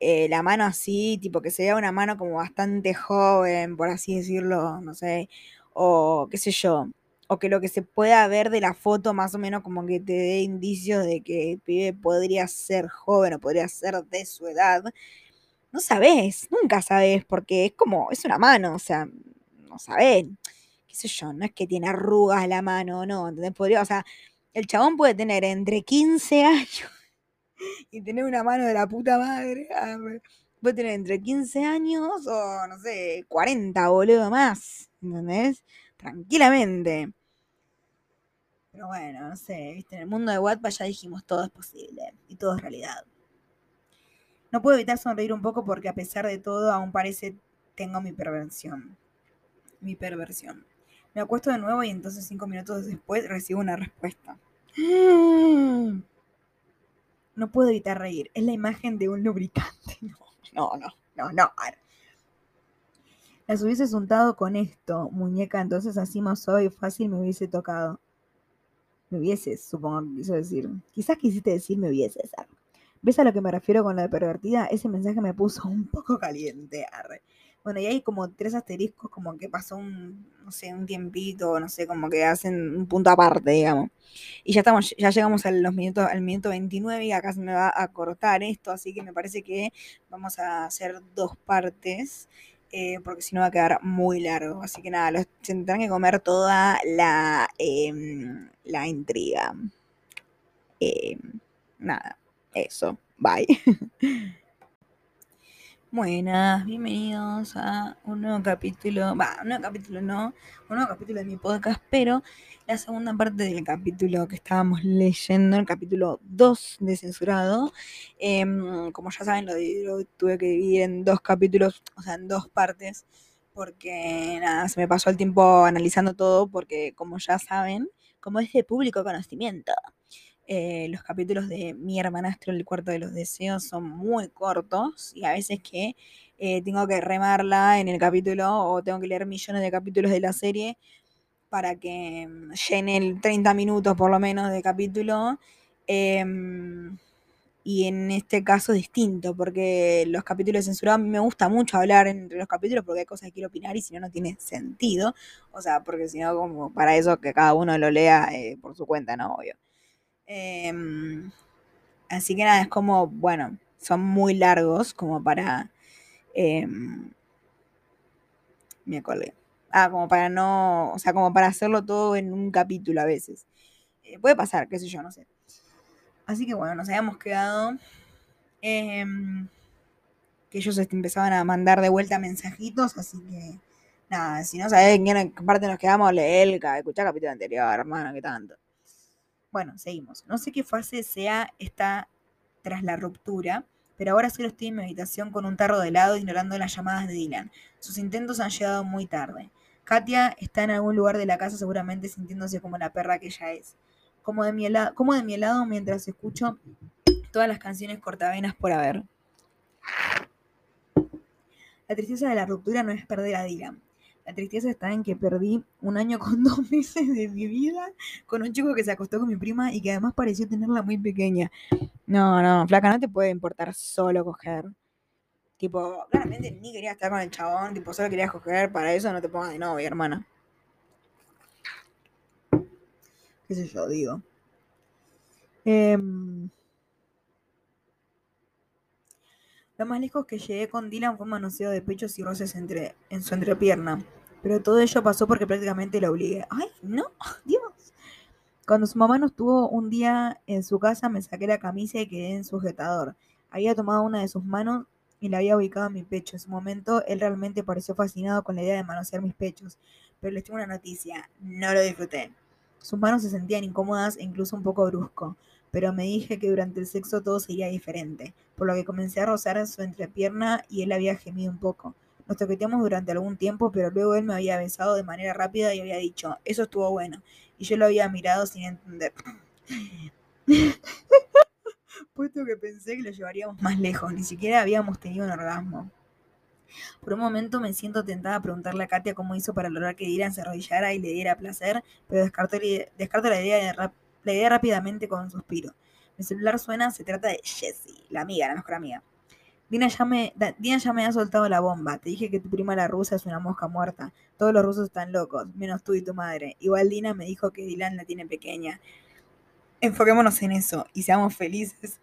eh, la mano así, tipo que se vea una mano como bastante joven, por así decirlo, no sé, o qué sé yo, o que lo que se pueda ver de la foto más o menos como que te dé indicios de que el pibe podría ser joven o podría ser de su edad. No sabes, nunca sabes, porque es como, es una mano, o sea, no sabes, sé yo, no es que tiene arrugas la mano, no, ¿entendés? Podría, o sea, el chabón puede tener entre 15 años <laughs> y tener una mano de la puta madre. Puede tener entre 15 años o, no sé, 40, boludo, más. ¿Entendés? Tranquilamente. Pero bueno, no sé, viste, en el mundo de Wattpad ya dijimos todo es posible y todo es realidad. No puedo evitar sonreír un poco porque a pesar de todo aún parece tengo mi perversión. Mi perversión. Me acuesto de nuevo y entonces cinco minutos después recibo una respuesta. <gasps> No puedo evitar reír. Es la imagen de un lubricante. <laughs> No, no, no, no, no. Las hubieses untado con esto, muñeca, entonces así más suave y fácil me hubiese tocado. Me hubieses, supongo que quiso decir. Quizás quisiste decir me hubieses. arre. ¿Ves a lo que me refiero con lo de pervertida? Ese mensaje me puso un poco caliente. arre. Bueno, y hay como tres asteriscos, como que pasó un, no sé, un tiempito, no sé, como que hacen un punto aparte, digamos. Y ya estamos, ya llegamos a los minutos, al minuto 29 y acá se me va a cortar esto, así que me parece que vamos a hacer dos partes, eh, porque si no va a quedar muy largo. Así que nada, los se tendrán que comer toda la, em, la intriga. Em, nada, eso, bye. <laughs> Buenas, bienvenidos a un nuevo capítulo, va, un nuevo capítulo no, un nuevo capítulo de mi podcast, pero la segunda parte del capítulo que estábamos leyendo, el capítulo 2 de Censurado. Em, como ya saben, lo, lo tuve que dividir en dos capítulos, o sea, en dos partes, porque nada, se me pasó el tiempo analizando todo, porque como ya saben, como es de público conocimiento, eh, los capítulos de Mi hermanastro, el cuarto de los deseos, son muy cortos y a veces que eh, tengo que remarla en el capítulo o tengo que leer millones de capítulos de la serie para que mm, llene 30 minutos por lo menos de capítulo. Em, y en este caso distinto, porque los capítulos censurados me gusta mucho hablar entre los capítulos porque hay cosas que quiero opinar y si no, no tiene sentido. O sea, porque si no, como para eso que cada uno lo lea eh, por su cuenta, ¿no? Obvio. Em, así que nada, es como, bueno, son muy largos como para... Em, me acordé. Ah, como para no, o sea, como para hacerlo todo en un capítulo a veces. Eh, puede pasar, qué sé yo, no sé. Así que bueno, nos habíamos quedado em, que ellos empezaban a mandar de vuelta mensajitos, así que nada, si no sabes en qué parte nos quedamos, lee el, escuchá el capítulo anterior, hermano, qué tanto. Bueno, seguimos. No sé qué fase sea esta tras la ruptura, pero ahora solo estoy en mi habitación con un tarro de helado ignorando las llamadas de Dylan. Sus intentos han llegado muy tarde. Katia está en algún lugar de la casa seguramente sintiéndose como la perra que ella es. Como de mi como de mi helado mientras escucho todas las canciones cortavenas por haber. La tristeza de la ruptura no es perder a Dylan. La tristeza está en que perdí un año <laughs> con dos meses de mi vida con un chico que se acostó con mi prima y que además pareció tenerla muy pequeña. No, no, flaca, no te puede importar solo coger. Tipo, claramente ni quería estar con el chabón, tipo, solo querías coger, para eso no te pongas de novia, hermana. ¿Qué sé yo, digo? Em, lo más lejos que llegué con Dylan fue un manoseado de pechos y roces entre, en su entrepierna. Pero todo ello pasó porque prácticamente lo obligué. ¡Ay, no! <laughs> ¡Dios! Cuando su mamá no estuvo un día en su casa, me saqué la camisa y quedé en sujetador. Había tomado una de sus manos y la había ubicado en mi pecho. En su momento, él realmente pareció fascinado con la idea de manosear mis pechos. Pero les tengo una noticia, no lo disfruté. Sus manos se sentían incómodas e incluso un poco brusco, pero me dije que durante el sexo todo sería diferente, por lo que comencé a rozar su entrepierna y él había gemido un poco. Nos toqueteamos durante algún tiempo, pero luego él me había besado de manera rápida y había dicho, eso estuvo bueno. Y yo lo había mirado sin entender. <laughs> Puesto que pensé que lo llevaríamos más lejos, ni siquiera habíamos tenido un orgasmo. Por un momento me siento tentada a preguntarle a Katia cómo hizo para lograr que Dylan se arrodillara y le diera placer, pero descarto, la, idea la idea rápidamente con un suspiro. Mi celular suena, se trata de Jessie, la amiga, la mejor amiga. Dina ya, me, Dina ya me ha soltado la bomba. Te dije que tu prima la rusa es una mosca muerta. Todos los rusos están locos, menos tú y tu madre. Igual Dina me dijo que Dylan la tiene pequeña. Enfoquémonos en eso y seamos felices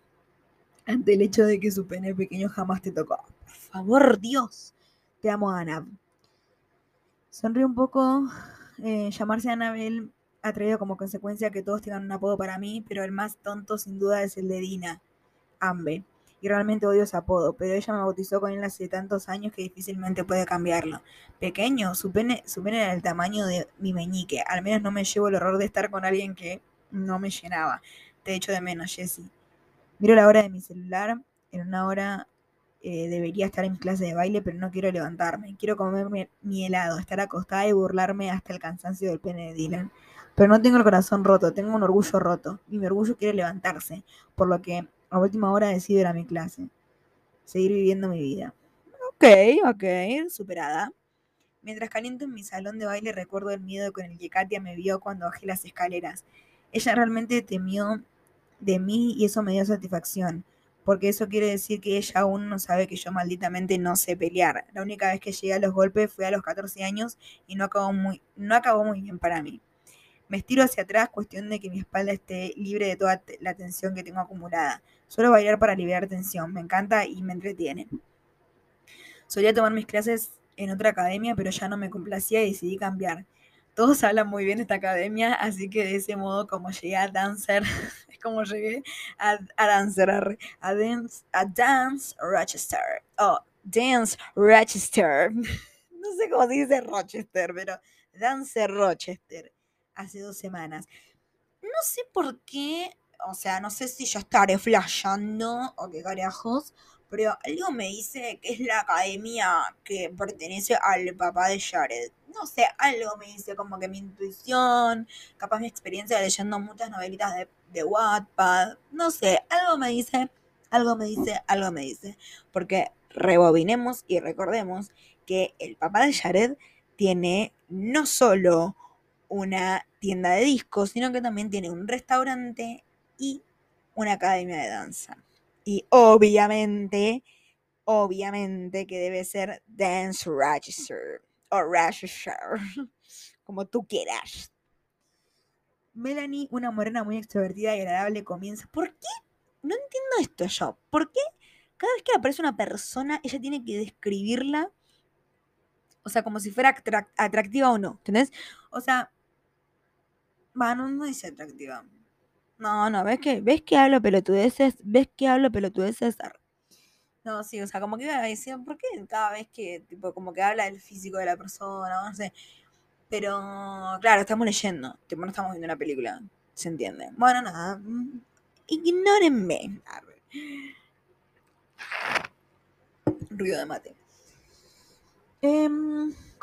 ante el hecho de que su pene pequeño jamás te tocó. Por favor, Dios. Te amo, Ana. Sonríe un poco. Eh, llamarse Anabel ha traído como consecuencia que todos tengan un apodo para mí, pero el más tonto sin duda es el de Dina. Ambe y realmente odio ese apodo, pero ella me bautizó con él hace tantos años que difícilmente puede cambiarlo. Pequeño, su pene, su pene era el tamaño de mi meñique, al menos no me llevo el horror de estar con alguien que no me llenaba. Te echo de menos, Jessie. Miro la hora de mi celular, en una hora eh, debería estar en clase de baile, pero no quiero levantarme. Quiero comerme mi helado, estar acostada y burlarme hasta el cansancio del pene de Dylan. Pero no tengo el corazón roto, tengo un orgullo roto. Y mi orgullo quiere levantarse, por lo que a última hora decido ir a mi clase. Seguir viviendo mi vida. Ok, ok, superada. Mientras caliento en mi salón de baile recuerdo el miedo con el que Katia me vio cuando bajé las escaleras. Ella realmente temió de mí y eso me dio satisfacción, porque eso quiere decir que ella aún no sabe que yo malditamente no sé pelear. La única vez que llegué a los golpes fue a los 14 años y no acabó muy, no acabó muy bien para mí. Me estiro hacia atrás, cuestión de que mi espalda esté libre de toda la tensión que tengo acumulada. Suelo bailar para liberar tensión, me encanta y me entretiene. Solía tomar mis clases en otra academia, pero ya no me complacía y decidí cambiar. Todos hablan muy bien de esta academia, así que de ese modo como llegué a Dancer, <laughs> es como llegué a, Dancer, a Dance, a Dance Rochester. Oh, Dance Rochester. <laughs> no sé cómo se dice Rochester, pero Dance Rochester. Hace dos semanas. No sé por qué, o sea, no sé si yo estaré flasheando o qué carajos, pero algo me dice que es la academia que pertenece al papá de Jared. No sé, algo me dice como que mi intuición, capaz mi experiencia leyendo muchas novelitas de, de Wattpad, no sé, algo me dice, algo me dice, algo me dice. Porque rebobinemos y recordemos que el papá de Jared tiene no solo una tienda de discos, sino que también tiene un restaurante y una academia de danza. Y obviamente, obviamente que debe ser Dance Register o Register, <laughs> como tú quieras. Melanie, una morena muy extrovertida y agradable, comienza. ¿Por qué? No entiendo esto yo. ¿Por qué cada vez que aparece una persona, ella tiene que describirla? O sea, como si fuera atractiva o no. ¿Entendés? O sea, bueno, no dice atractiva. No, no, ¿ves que, ves que hablo pelotudeces? ¿Ves que hablo pelotudeces? No, sí, o sea, como que decir, ¿por qué cada vez que, tipo, como que habla del físico de la persona, no sé? Pero, claro, estamos leyendo, tipo, no estamos viendo una película, ¿se entiende? Bueno, nada, mm, ignórenme. Ruido de mate. Eh,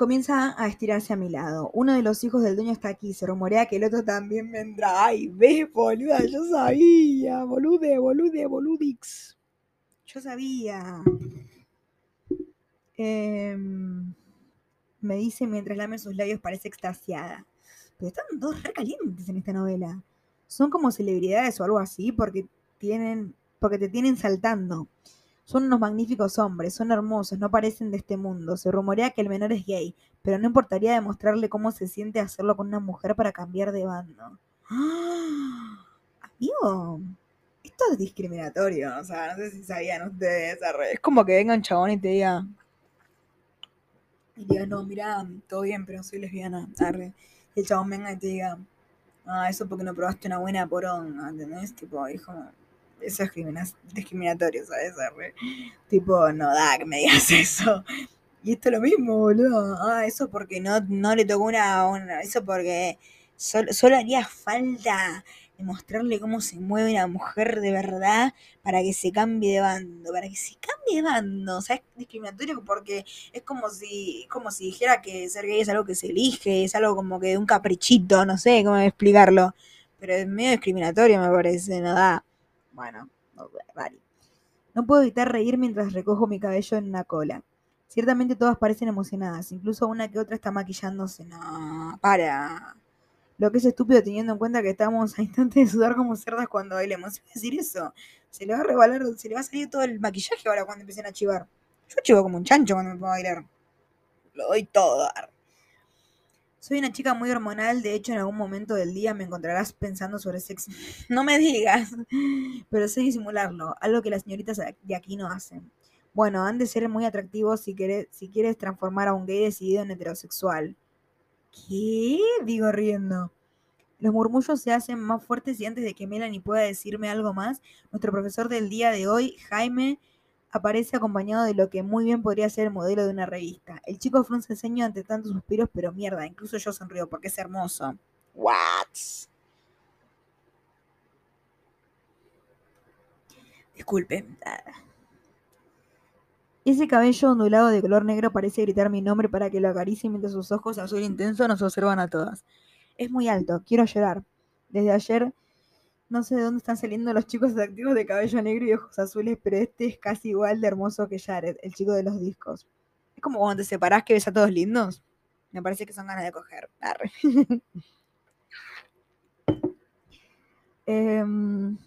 comienza a estirarse a mi lado. Uno de los hijos del dueño está aquí. Se rumorea que el otro también vendrá. Ay, ve, boluda, yo sabía. Bolude, bolude, boludix. Yo sabía. Em, me dice mientras lame sus labios parece extasiada. Pero están dos re calientes en esta novela. Son como celebridades o algo así porque tienen, porque te tienen saltando. Son unos magníficos hombres, son hermosos, no parecen de este mundo. Se rumorea que el menor es gay, pero no importaría demostrarle cómo se siente hacerlo con una mujer para cambiar de bando. ¡Ah! Amigo, esto es discriminatorio. O sea, no sé si sabían ustedes. Es como que venga un chabón y te diga. Y diga, no, mira, todo bien, pero soy lesbiana. Arre. Y el chabón venga y te diga, ah, eso porque no probaste una buena poronga, ¿entendés? Tipo, hijo, eso es discriminatorio, ¿sabes? Tipo, no da que me digas <laughs> eso. Y esto es lo mismo, boludo. Ah, eso porque no, no le tocó una, Eso porque solo, solo haría falta demostrarle cómo se mueve una mujer de verdad para que se cambie de bando, para que se cambie de bando, o sea, es discriminatorio porque es como si, como si dijera que ser gay es algo que se elige, es algo como que de un caprichito, no sé cómo explicarlo, pero es medio discriminatorio me parece, no da. Bueno, vale. No puedo evitar reír mientras recojo mi cabello en una cola. Ciertamente todas parecen emocionadas, incluso una que otra está maquillándose. No, para. Lo que es estúpido teniendo en cuenta que estamos a instantes de sudar como cerdas cuando bailemos. Es decir eso. Se le va a rebalar, se le va a salir todo el maquillaje ahora cuando empiecen a chivar. Yo chivo como un chancho cuando me pongo a bailar. Lo doy todo. Soy una chica muy hormonal, de hecho en algún momento del día me encontrarás pensando sobre sexo. <laughs> No me digas, pero sé disimularlo, algo que las señoritas de aquí no hacen. Bueno, han de ser muy atractivos si quieres, si quieres transformar a un gay decidido en heterosexual. ¿Qué? Digo riendo. Los murmullos se hacen más fuertes y antes de que Melanie pueda decirme algo más, nuestro profesor del día de hoy, Jaime, aparece acompañado de lo que muy bien podría ser el modelo de una revista. El chico frunce el ceño ante tantos suspiros, pero mierda, incluso yo sonrío porque es hermoso. What? Disculpe. Ese cabello ondulado de color negro parece gritar mi nombre para que lo acaricie mientras sus ojos azul intenso nos observan a todas. Es muy alto, quiero llorar. Desde ayer no sé de dónde están saliendo los chicos atractivos de cabello negro y ojos azules, pero este es casi igual de hermoso que Jared, el chico de los discos. Es como cuando te separás que ves a todos lindos. Me parece que son ganas de coger. <laughs> Em,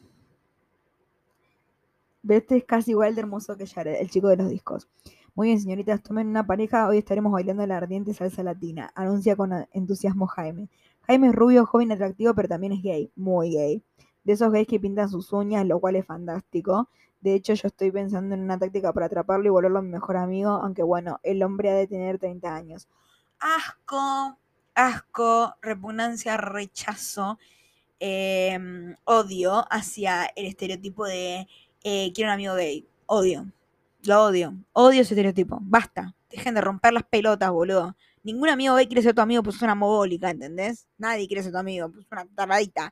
este es casi igual de hermoso que Jared, el chico de los discos. Muy bien, señoritas, tomen una pareja. Hoy estaremos bailando la ardiente salsa latina. Anuncia con entusiasmo Jaime. Jaime es rubio, joven, atractivo, pero también es gay. Muy gay de esos gays que pintan sus uñas, lo cual es fantástico. De hecho, yo estoy pensando en una táctica para atraparlo y volverlo a mi mejor amigo, aunque bueno, el hombre ha de tener 30 años. Asco, asco, repugnancia, rechazo, em, odio hacia el estereotipo de eh, quiero un amigo gay. Odio. Lo odio. Odio ese estereotipo. Basta. Dejen de romper las pelotas, boludo. Ningún amigo gay quiere ser tu amigo, pues es una mogólica, ¿entendés? Nadie quiere ser tu amigo, pues es una tardadita.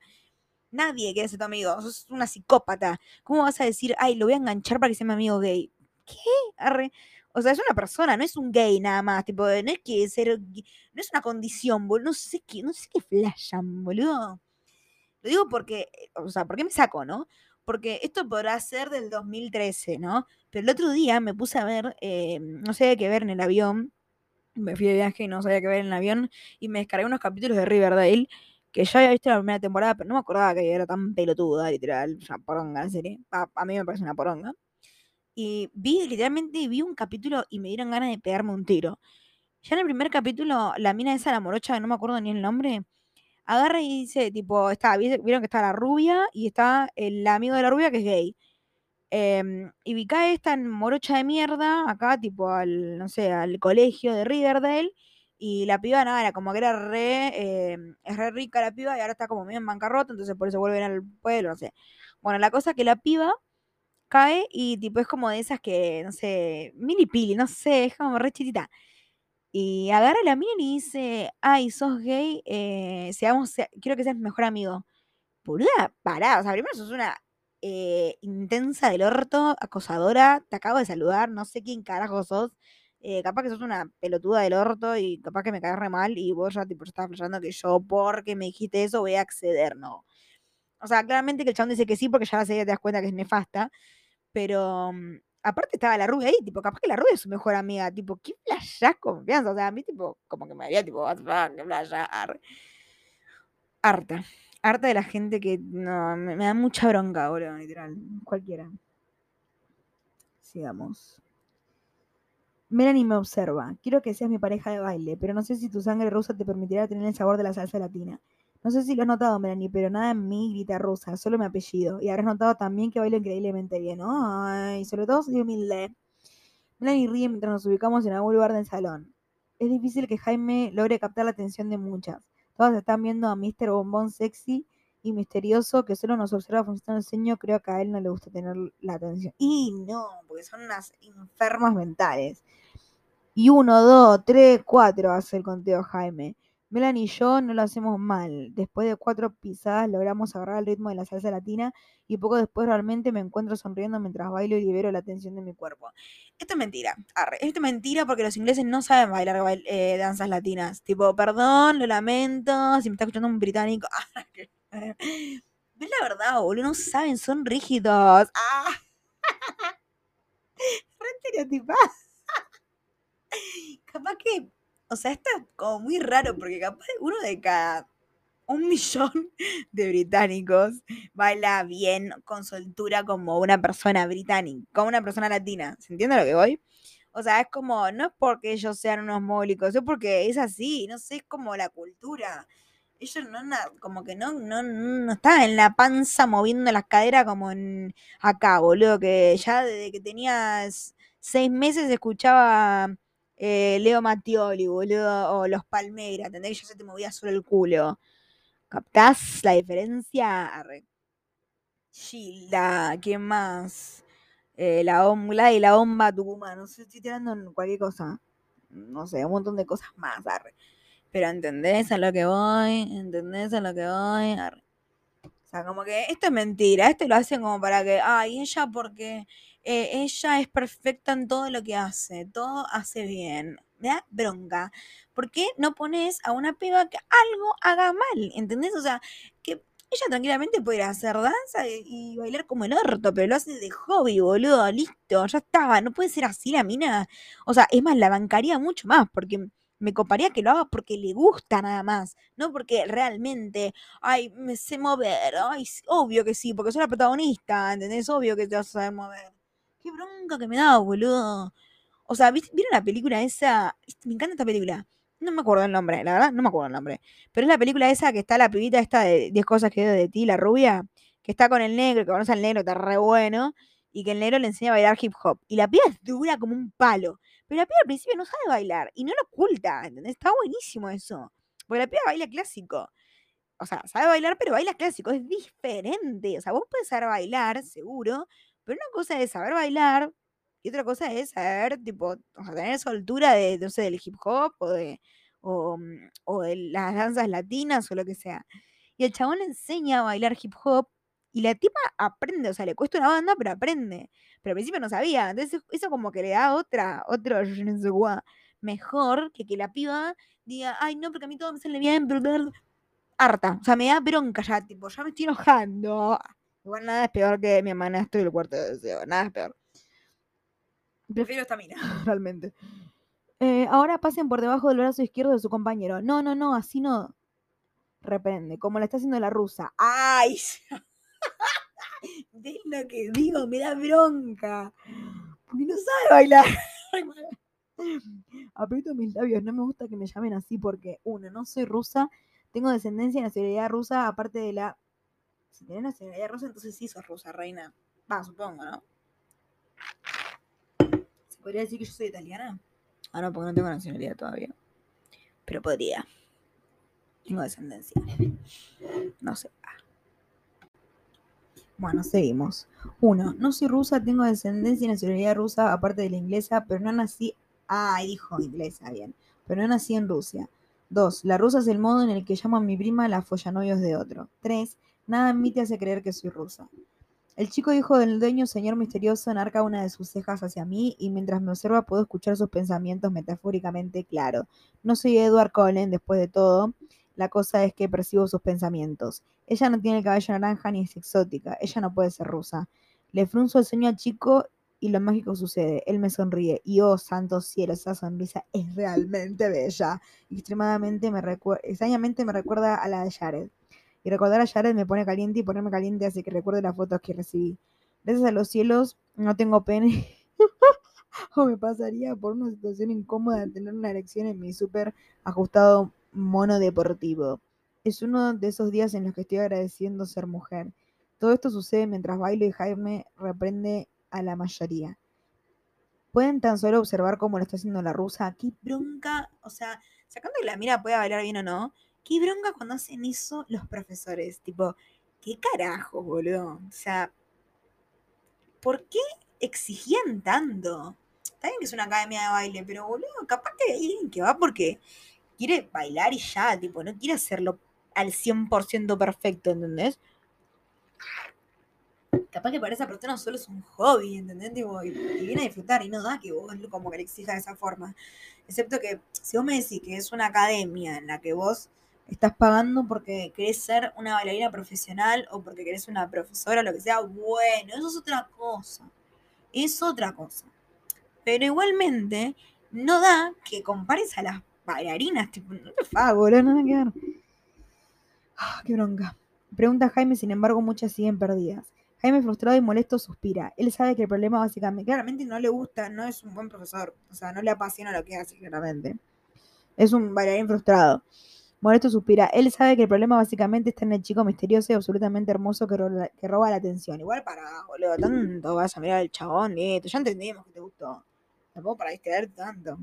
Nadie quiere ser tu amigo, sos una psicópata. ¿Cómo vas a decir, ay, lo voy a enganchar para que sea mi amigo gay? ¿Qué? Arre. O sea, es una persona, no es un gay nada más. Tipo, no es que ser. No es una condición, boludo. No sé qué, no sé qué flashan, boludo. Lo digo porque. O sea, ¿por qué me saco, no? Porque esto podrá ser del 2013, ¿no? Pero el otro día me puse a ver, eh, no sé qué ver en el avión. Me fui de viaje y no sabía qué ver en el avión. Y me descargué unos capítulos de Riverdale que ya había visto la primera temporada, pero no me acordaba que era tan pelotuda, literal, una poronga la serie. A, a, mí me parece una poronga. Y vi, literalmente, vi un capítulo y me dieron ganas de pegarme un tiro. Ya en el primer capítulo, la mina esa, la morocha, no me acuerdo ni el nombre, agarra y dice, tipo, está, vieron que está la rubia y está el amigo de la rubia que es gay. Eh, y vi cae esta morocha de mierda acá, tipo, al, no sé, al colegio de Riverdale. Y la piba, nada, era como que era re, eh, es re rica la piba y ahora está como medio en bancarrota, entonces por eso vuelven al pueblo, no sé. Bueno, la cosa es que la piba cae y tipo es como de esas que, no sé, mini pili, no sé, es como re chitita. Y agarra a la mina y dice, ay, sos gay, eh, seamos, quiero que seas mi mejor amigo. Boluda, pará, o sea, primero sos una eh, intensa del orto, acosadora, te acabo de saludar, no sé quién carajo sos. Eh, capaz que sos una pelotuda del orto y capaz que me caes re mal y vos ya tipo estás pensando que yo porque me dijiste eso voy a acceder, no. O sea, claramente que el chabón dice que sí porque ya te das cuenta que es nefasta, pero mm, aparte estaba la rubia ahí, tipo, capaz que la rubia es su mejor amiga, tipo, ¿qué flashás confianza? O sea, a mí tipo, como que me haría tipo, qué flashar. Harta harta de la gente que no, me, me da mucha bronca, boludo, literal. Cualquiera. Sigamos. Melanie me observa. Quiero que seas mi pareja de baile, pero no sé si tu sangre rusa te permitirá tener el sabor de la salsa latina. No sé si lo has notado, Melanie, pero nada en mí grita rusa, solo mi apellido. Y habrás notado también que bailo increíblemente bien. Ay, sobre todo soy humilde. Melanie ríe mientras nos ubicamos en algún lugar del salón. Es difícil que Jaime logre captar la atención de muchas. Todas están viendo a Mr. Bombón sexy y misterioso que solo nos observa funcionando el ceño. Creo que a él no le gusta tener la atención. Y no, porque son unas enfermas mentales. Y uno, dos, tres, cuatro hace el conteo Jaime. Melanie y yo no lo hacemos mal. Después de cuatro pisadas logramos agarrar el ritmo de la salsa latina y poco después realmente me encuentro sonriendo mientras bailo y libero la tensión de mi cuerpo. Esto es mentira. Esto es mentira porque los ingleses no saben bailar eh, danzas latinas. Tipo, perdón, lo lamento, si me está escuchando un británico. <laughs> Es la verdad, boludo, no saben, son rígidos. ¡Ah! <laughs> Capaz que o sea, esto es como muy raro porque capaz uno de cada un millón de británicos baila bien con soltura como una persona británica, como una persona latina. ¿Se entiende lo que voy? O sea, es como, no es porque ellos sean unos mólicos, es porque es así, no sé, es como la cultura. Ellos no, como que no, no, no están en la panza moviendo las caderas como en acá, boludo, que ya desde que tenías seis meses escuchaba eh, Leo Mattioli, boludo, o los Palmeiras, ¿entendés? Yo se te movía solo el culo. ¿Captás la diferencia? Gilda, ¿quién más? Eh, la bomba y la bomba Tucumán, no sé, estoy tirando cualquier cosa. No sé, un montón de cosas más, arre. Pero ¿entendés a lo que voy? ¿Entendés a lo que voy? O sea, como que esto es mentira, esto lo hacen como para que, ay, ella porque eh, ella es perfecta en todo lo que hace, todo hace bien. Me da bronca. ¿Por qué no pones a una piba que algo haga mal? ¿Entendés? O sea, que ella tranquilamente puede hacer danza y, bailar como el orto, pero lo hace de hobby, boludo. Listo, ya estaba. No puede ser así la mina. O sea, es más, la bancaría mucho más, porque me coparía que lo haga porque le gusta nada más, no porque realmente, ay, me sé mover, ay, obvio que sí, porque soy la protagonista, ¿entendés? Obvio que te vas a mover. Qué bronca que me da, boludo. O sea, ¿vieron la película esa? Me encanta esta película. No me acuerdo el nombre, la verdad, no me acuerdo el nombre. Pero es la película esa que está la pibita esta de 10 cosas que veo de ti, la rubia, que está con el negro, que conoce al negro, está re bueno, y que el negro le enseña a bailar hip hop. Y la piba es dura como un palo. Pero la piba al principio no sabe bailar y no lo oculta. Está buenísimo eso. Porque la piba baila clásico. O sea, sabe bailar, pero baila clásico, es diferente. O sea, vos puedes saber bailar, seguro, pero una cosa es saber bailar Y otra cosa es saber, tipo, o sea, tener soltura de, no del hip hop o de, o, mm, o de las danzas latinas o lo que sea. Y el chabón le enseña a bailar hip hop y la tipa aprende, o sea, le cuesta una banda, pero aprende. Pero al principio no sabía. Entonces eso como que le da otra, otro mejor que que la piba diga, ay, no, porque a mí todo me sale bien, bla". harta. O sea, me da bronca ya, tipo, ya me estoy enojando. Igual nada es peor que mi hermanastro y el cuarto de deseo. Nada es peor. Prefiero esta mina, <laughs> realmente. Eh, ahora pasen por debajo del brazo izquierdo de su compañero. No, no, no, así no. Reprende, como la está haciendo la rusa. ¡Ay! <laughs> ¿Ves lo que digo? Me da bronca. Porque no sabe bailar. <laughs> Aprieto mis labios. No me gusta que me llamen así porque, uno, no soy rusa. Tengo descendencia y nacionalidad rusa, aparte de la. Si tenés nacionalidad rusa, entonces sí sos rusa, reina. Va, supongo, ¿no? ¿Se podría decir que yo soy italiana? Ah, no, porque no tengo nacionalidad todavía. Pero podría. Tengo descendencia. No sé. Bueno, seguimos. Uno, no soy rusa, tengo descendencia y nacionalidad rusa, aparte de la inglesa, pero no nací. Ah, dijo inglesa, bien. Pero no nací en Rusia. Dos, la rusa es el modo en el que llamo a mi prima la follanovios de otro. Tres, nada en mí te hace creer que soy rusa. El chico hijo del dueño, señor misterioso, enarca una de sus cejas hacia mí y mientras me observa puedo escuchar sus pensamientos metafóricamente claro. No soy Edward Cullen, después de todo. La cosa es que percibo sus pensamientos. Ella no tiene el cabello naranja ni es exótica. Ella no puede ser rusa. Le frunzo el sueño al chico y lo mágico sucede. Él me sonríe. Y oh, santo cielo, esa sonrisa es realmente bella. Extremadamente me recuerda, extrañamente me recuerda a la de Jared. Y recordar a Jared me pone caliente y ponerme caliente hace que recuerde las fotos que recibí. Gracias a los cielos no tengo pene. <laughs> o me pasaría por una situación incómoda tener una erección en mi súper ajustado mono deportivo. Es uno de esos días en los que estoy agradeciendo ser mujer. Todo esto sucede mientras bailo y Jaime reprende a la mayoría. Pueden tan solo observar cómo lo está haciendo la rusa. Qué bronca, o sea, sacando que la mira puede bailar bien o no, qué bronca cuando hacen eso los profesores. Tipo, qué carajo, boludo. O sea, ¿por qué exigían tanto? Está bien que es una academia de baile, pero boludo, capaz que hay alguien que va porque quiere bailar y ya, tipo, no quiere hacerlo al 100% perfecto, ¿entendés? Capaz que para esa persona solo es un hobby, ¿entendés? Tipo, y, viene a disfrutar y no da que vos como que le exijas de esa forma. Excepto que si vos me decís que es una academia en la que vos estás pagando porque querés ser una bailarina profesional o porque querés una profesora, lo que sea, bueno, eso es otra cosa. Es otra cosa. Pero igualmente, no da que compares a las bailarinas, tipo, no te fa, boludo, nada que ver. Ah, qué bronca. Pregunta Jaime, sin embargo, muchas siguen perdidas. Jaime, frustrado y molesto, suspira. Él sabe que el problema básicamente, claramente no le gusta, no es un buen profesor. O sea, no le apasiona lo que hace, claramente. Es un bailarín frustrado. Molesto suspira. Él sabe que el problema básicamente está en el chico misterioso y absolutamente hermoso que, que roba la atención. Igual para, boludo, tanto vas a mirar al chabón, listo. Ya entendimos que te gustó. Tampoco para distraer tanto.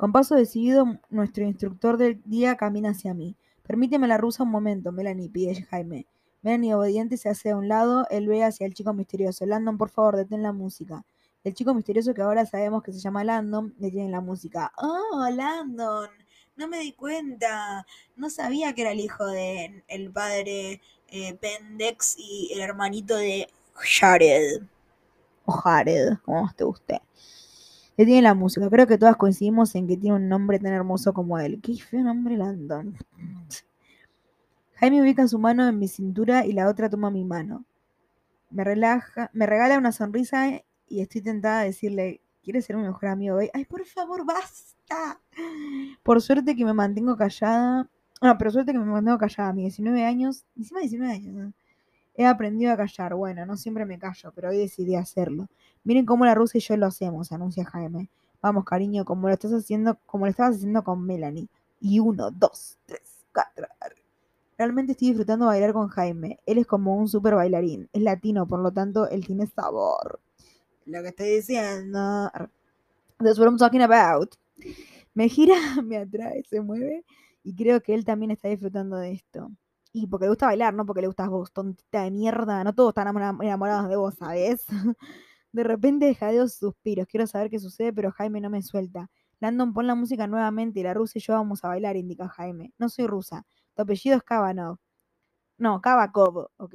Con paso decidido, nuestro instructor del día camina hacia mí. Permíteme la rusa un momento, Melanie, pide Jaime. Melanie, obediente, se hace a un lado. Él ve hacia el chico misterioso. Landon, por favor, detén la música. El chico misterioso que ahora sabemos que se llama Landon, detiene la música. ¡Oh, Landon! No me di cuenta. No sabía que era el hijo de el padre eh, Pendex y el hermanito de Jared. O Jared, como te guste. Detiene la música. Creo que todas coincidimos en que tiene un nombre tan hermoso como él. Qué feo nombre, Landon. Jaime ubica su mano en mi cintura y la otra toma mi mano. Me relaja, me regala una sonrisa y estoy tentada a decirle, ¿quieres ser mi mejor amigo hoy? Ay, por favor, basta. Por suerte que me mantengo callada. No, pero suerte que me mantengo callada. A mis 19 años, encima de 19 años, he aprendido a callar. Bueno, no siempre me callo, pero hoy decidí hacerlo. Miren cómo la rusa y yo lo hacemos, anuncia Jaime. Vamos, cariño, como lo estás haciendo, como lo estabas haciendo con Melanie. Y uno, dos, tres, cuatro. Realmente estoy disfrutando bailar con Jaime. Él es como un super bailarín. Es latino, por lo tanto, él tiene sabor. Lo que estoy diciendo. That's what I'm talking about. Me gira, <laughs> me atrae, se mueve. Y creo que él también está disfrutando de esto. Y porque le gusta bailar, no porque le gustas vos, tontita de mierda. No todos están enamorados de vos, ¿sabes? <laughs> De repente jadeo suspiros. Quiero saber qué sucede, pero Jaime no me suelta. Landon, pon la música nuevamente y la rusa y yo vamos a bailar, indica Jaime. No soy rusa. Tu apellido es Kavanov. No, Kavakov, ¿ok?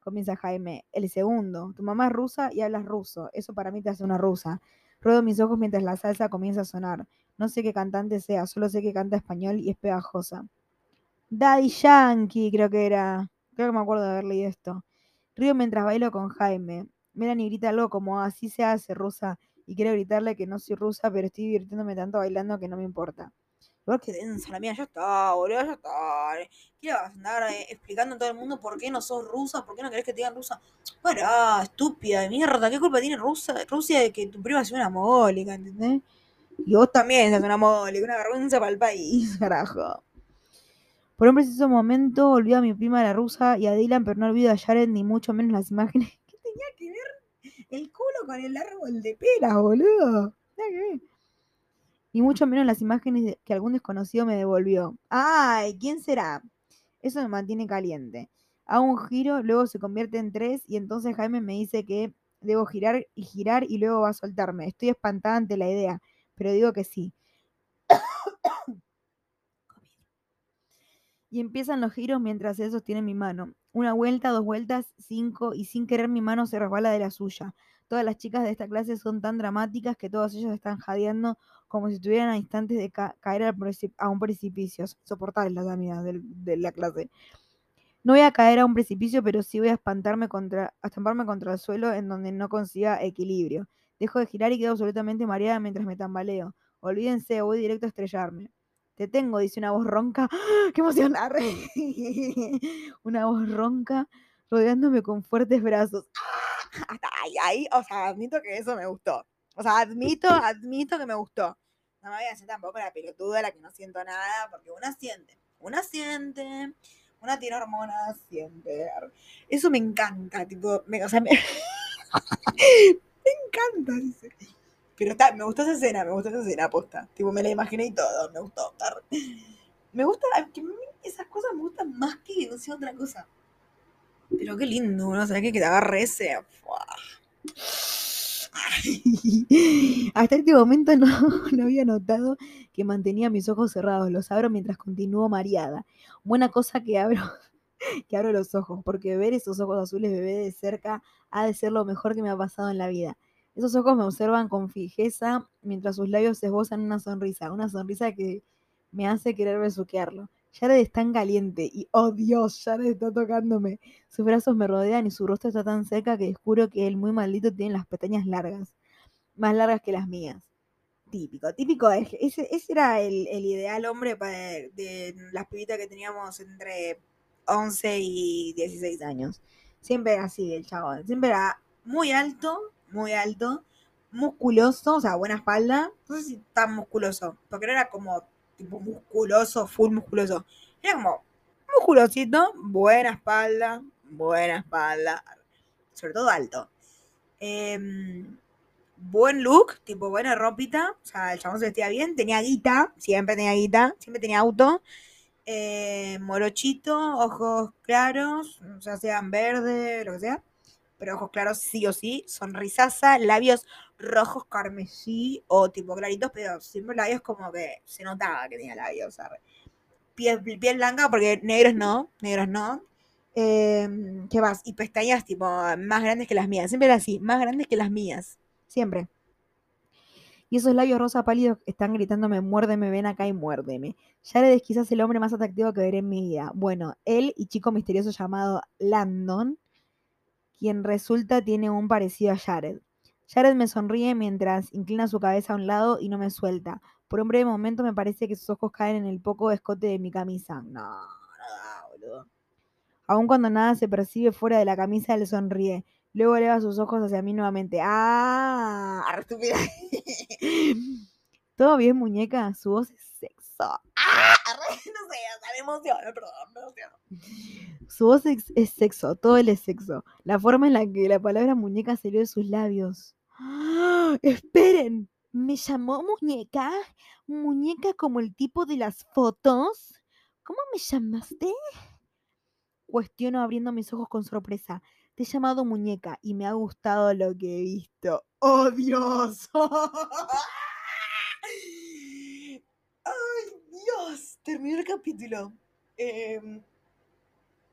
Comienza Jaime. El segundo. Tu mamá es rusa y hablas ruso. Eso para mí te hace una rusa. Ruedo mis ojos mientras la salsa comienza a sonar. No sé qué cantante sea, solo sé que canta español y es pegajosa. Daddy Yankee, creo que era. Creo que me acuerdo de haber leído esto. Río mientras bailo con Jaime. Grita algo como así se hace, rusa. Y quiero gritarle que no soy rusa, pero estoy divirtiéndome tanto bailando que no me importa. Igual que densa la mía, ya está, boludo, ya está. Quiero andar eh, explicando a todo el mundo por qué no sos rusa, por qué no querés que te digan rusa. Pará, estúpida de mierda, ¿qué culpa tiene Rusia, Rusia de que tu prima sea una mólica, ¿entendés? Y vos también sos una mólica, una vergüenza para el país, <laughs> carajo. Por un preciso momento olvido a mi prima la rusa y a Dylan, pero no olvido a Jared ni mucho menos las imágenes. ¿Qué tenía que ver el culo con el árbol de peras, boludo? Ni mucho menos las imágenes que algún desconocido me devolvió. ¡Ay! ¿Quién será? Eso me mantiene caliente. Hago un giro, luego se convierte en tres y entonces Jaime me dice que debo girar y girar y luego va a soltarme. Estoy espantada ante la idea, pero digo que sí. <coughs> y empiezan los giros mientras él sostiene mi mano. Una vuelta, dos vueltas, cinco, y sin querer mi mano se resbala de la suya. Todas las chicas de esta clase son tan dramáticas que todas ellas están jadeando como si estuvieran a instantes de caer a un precipicio. Soportar las amigas de, la clase. No voy a caer a un precipicio, pero sí voy a espantarme contra, a estamparme contra el suelo en donde no consiga equilibrio. Dejo de girar y quedo absolutamente mareada mientras me tambaleo. Olvídense, voy directo a estrellarme. Te tengo, dice una voz ronca. ¡Ah! ¡Qué emoción! <laughs> una voz ronca rodeándome con fuertes brazos. ¡Ah! Hasta ahí, ahí, o sea, admito que eso me gustó. O sea, admito, admito que me gustó. No me voy a hacer tampoco la pelotuda, la que no siento nada, porque una siente, una siente, una tiene hormonas, siente. Eso me encanta, tipo, me, o sea, me, <laughs> me encanta, dice. Pero está, me gustó esa escena, me gustó esa escena, aposta. Tipo, me la imaginé y todo, me gustó. Me gusta, que esas cosas me gustan más que no otra cosa. Pero qué lindo, ¿no? ¿Sabes qué? Que te agarre ese. Hasta este momento no, <laughs> no, había notado que mantenía mis ojos cerrados. Los abro mientras continúo mareada. Buena cosa que abro, <laughs> que abro los ojos, porque ver esos ojos azules bebé de cerca ha de ser lo mejor que me ha pasado en la vida. Esos ojos me observan con fijeza mientras sus labios esbozan una sonrisa, una sonrisa que me hace querer besuquearlo. Jared es tan caliente y, oh Dios, Jared está tocándome. Sus brazos me rodean y su rostro está tan seca que descubro que el muy maldito tiene las pestañas largas, más largas que las mías. Típico, típico. Ese, era el, ideal hombre de, de las pibitas que teníamos entre 11 y 16 años. Siempre era así el chabón. Siempre era muy alto, muy alto, musculoso, o sea, buena espalda. No sé si tan musculoso, porque no era como tipo musculoso, full musculoso. Era como musculosito, buena espalda, buena espalda, sobre todo alto. Em, buen look, tipo buena ropita, o sea, el chabón se vestía bien, tenía guita, siempre tenía guita, siempre tenía auto. Eh, morochito, ojos claros, sea, sean verde, lo que sea pero ojos claros sí o sí, sonrisaza, labios rojos carmesí o tipo claritos, pero siempre labios como que se notaba que tenía labios, ¿sabes? Piel, piel blanca, porque negros no, negros no. Em, ¿Qué más? Y pestañas tipo más grandes que las mías, siempre era así, más grandes que las mías, siempre. Y esos labios rosa pálidos están gritándome, muérdeme, ven acá y muérdeme. Jared es quizás el hombre más atractivo que veré en mi vida. Bueno, él y chico misterioso llamado Landon quien resulta tiene un parecido a Jared. Jared me sonríe mientras inclina su cabeza a un lado y no me suelta. Por un breve momento me parece que sus ojos caen en el poco escote de mi camisa. No, no boludo. Aun cuando nada se percibe fuera de la camisa, él sonríe. Luego eleva sus ojos hacia mí nuevamente. ¡Ah! <laughs> ¡Estúpida! ¿Todo bien, muñeca? Su voz es sexo. ¡Ah! <laughs> No sé, me emociona, perdón, me emociona. Su voz es, sexo, todo él es sexo. La forma en la que la palabra muñeca salió de sus labios. ¡Ah! ¡Esperen! ¿Me llamó muñeca? ¿Muñeca como el tipo de las fotos? ¿Cómo me llamaste? Cuestiono abriendo mis ojos con sorpresa. te he llamado muñeca y me ha gustado lo que he visto. ¡Oh, Dios! <laughs> ¡Ay, Dios! Terminó el capítulo. Em,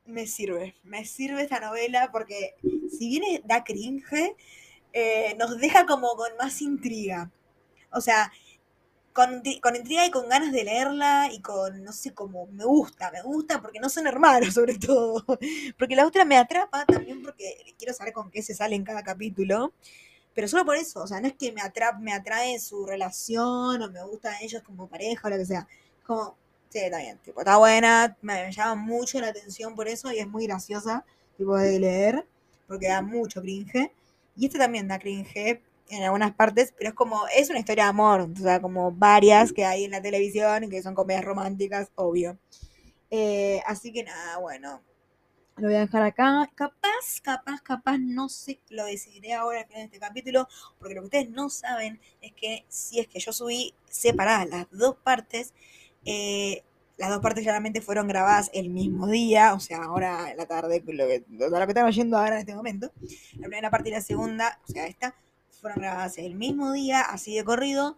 me sirve, me sirve esta novela porque si viene da cringe, eh, nos deja como con más intriga. O sea, con, con, intriga y con ganas de leerla y con, no sé, como me gusta, me gusta porque no son hermanos <laughs> sobre todo. Porque la otra me atrapa también porque quiero saber con qué se sale en cada capítulo. Pero solo por eso, o sea, no es que me, atrae, me atrae su relación o me gustan ellos como pareja o lo que sea. Como, sí, bien, tipo, está buena, me, llama mucho la atención por eso y es muy graciosa, tipo, de leer, porque da mucho cringe. Y este también da cringe, en algunas partes, pero es como, es una historia de amor, o sea, como varias que hay en la televisión, que son comedias románticas, obvio. Eh, así que nada, bueno, lo voy a dejar acá. Capaz, capaz, capaz, no sé, lo decidiré ahora en este capítulo, porque lo que ustedes no saben es que si es que yo subí separadas las dos partes, eh, las dos partes claramente fueron grabadas el mismo día, o sea, ahora la tarde, lo que, lo que estamos yendo ahora en este momento. La primera parte y la segunda, o sea, esta, fueron grabadas el mismo día, así de corrido,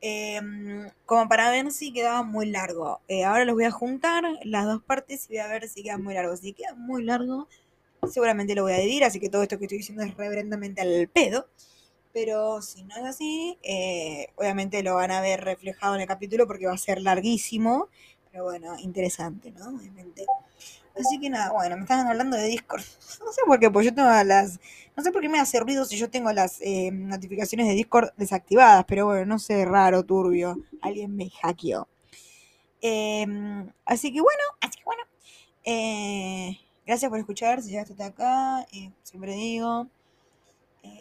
em, como para ver si quedaba muy largo. Eh, ahora los voy a juntar, las dos partes, y voy a ver si queda muy largo. Si queda muy largo, seguramente lo voy a dividir, así que todo esto que estoy diciendo es reverendamente al pedo. Pero si no es así, eh, obviamente lo van a ver reflejado en el capítulo porque va a ser larguísimo. Pero bueno, interesante, ¿no? Obviamente. Así que nada, bueno, me estaban hablando de Discord. <laughs> No sé por qué, pues yo tengo las. No sé por qué me hace ruido si yo tengo las eh, notificaciones de Discord desactivadas, pero bueno, no sé, raro, turbio. Alguien me hackeó. Em, así que bueno, así que bueno. Eh, gracias por escuchar, si llegaste hasta acá, siempre digo.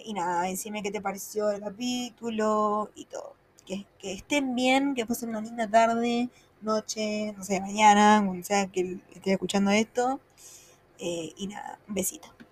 Y nada, decime qué te pareció el capítulo y todo. Que, que estén bien, que pasen una linda tarde noche, no sé, mañana, cuando sea que esté escuchando esto. Eh, y nada, un besito.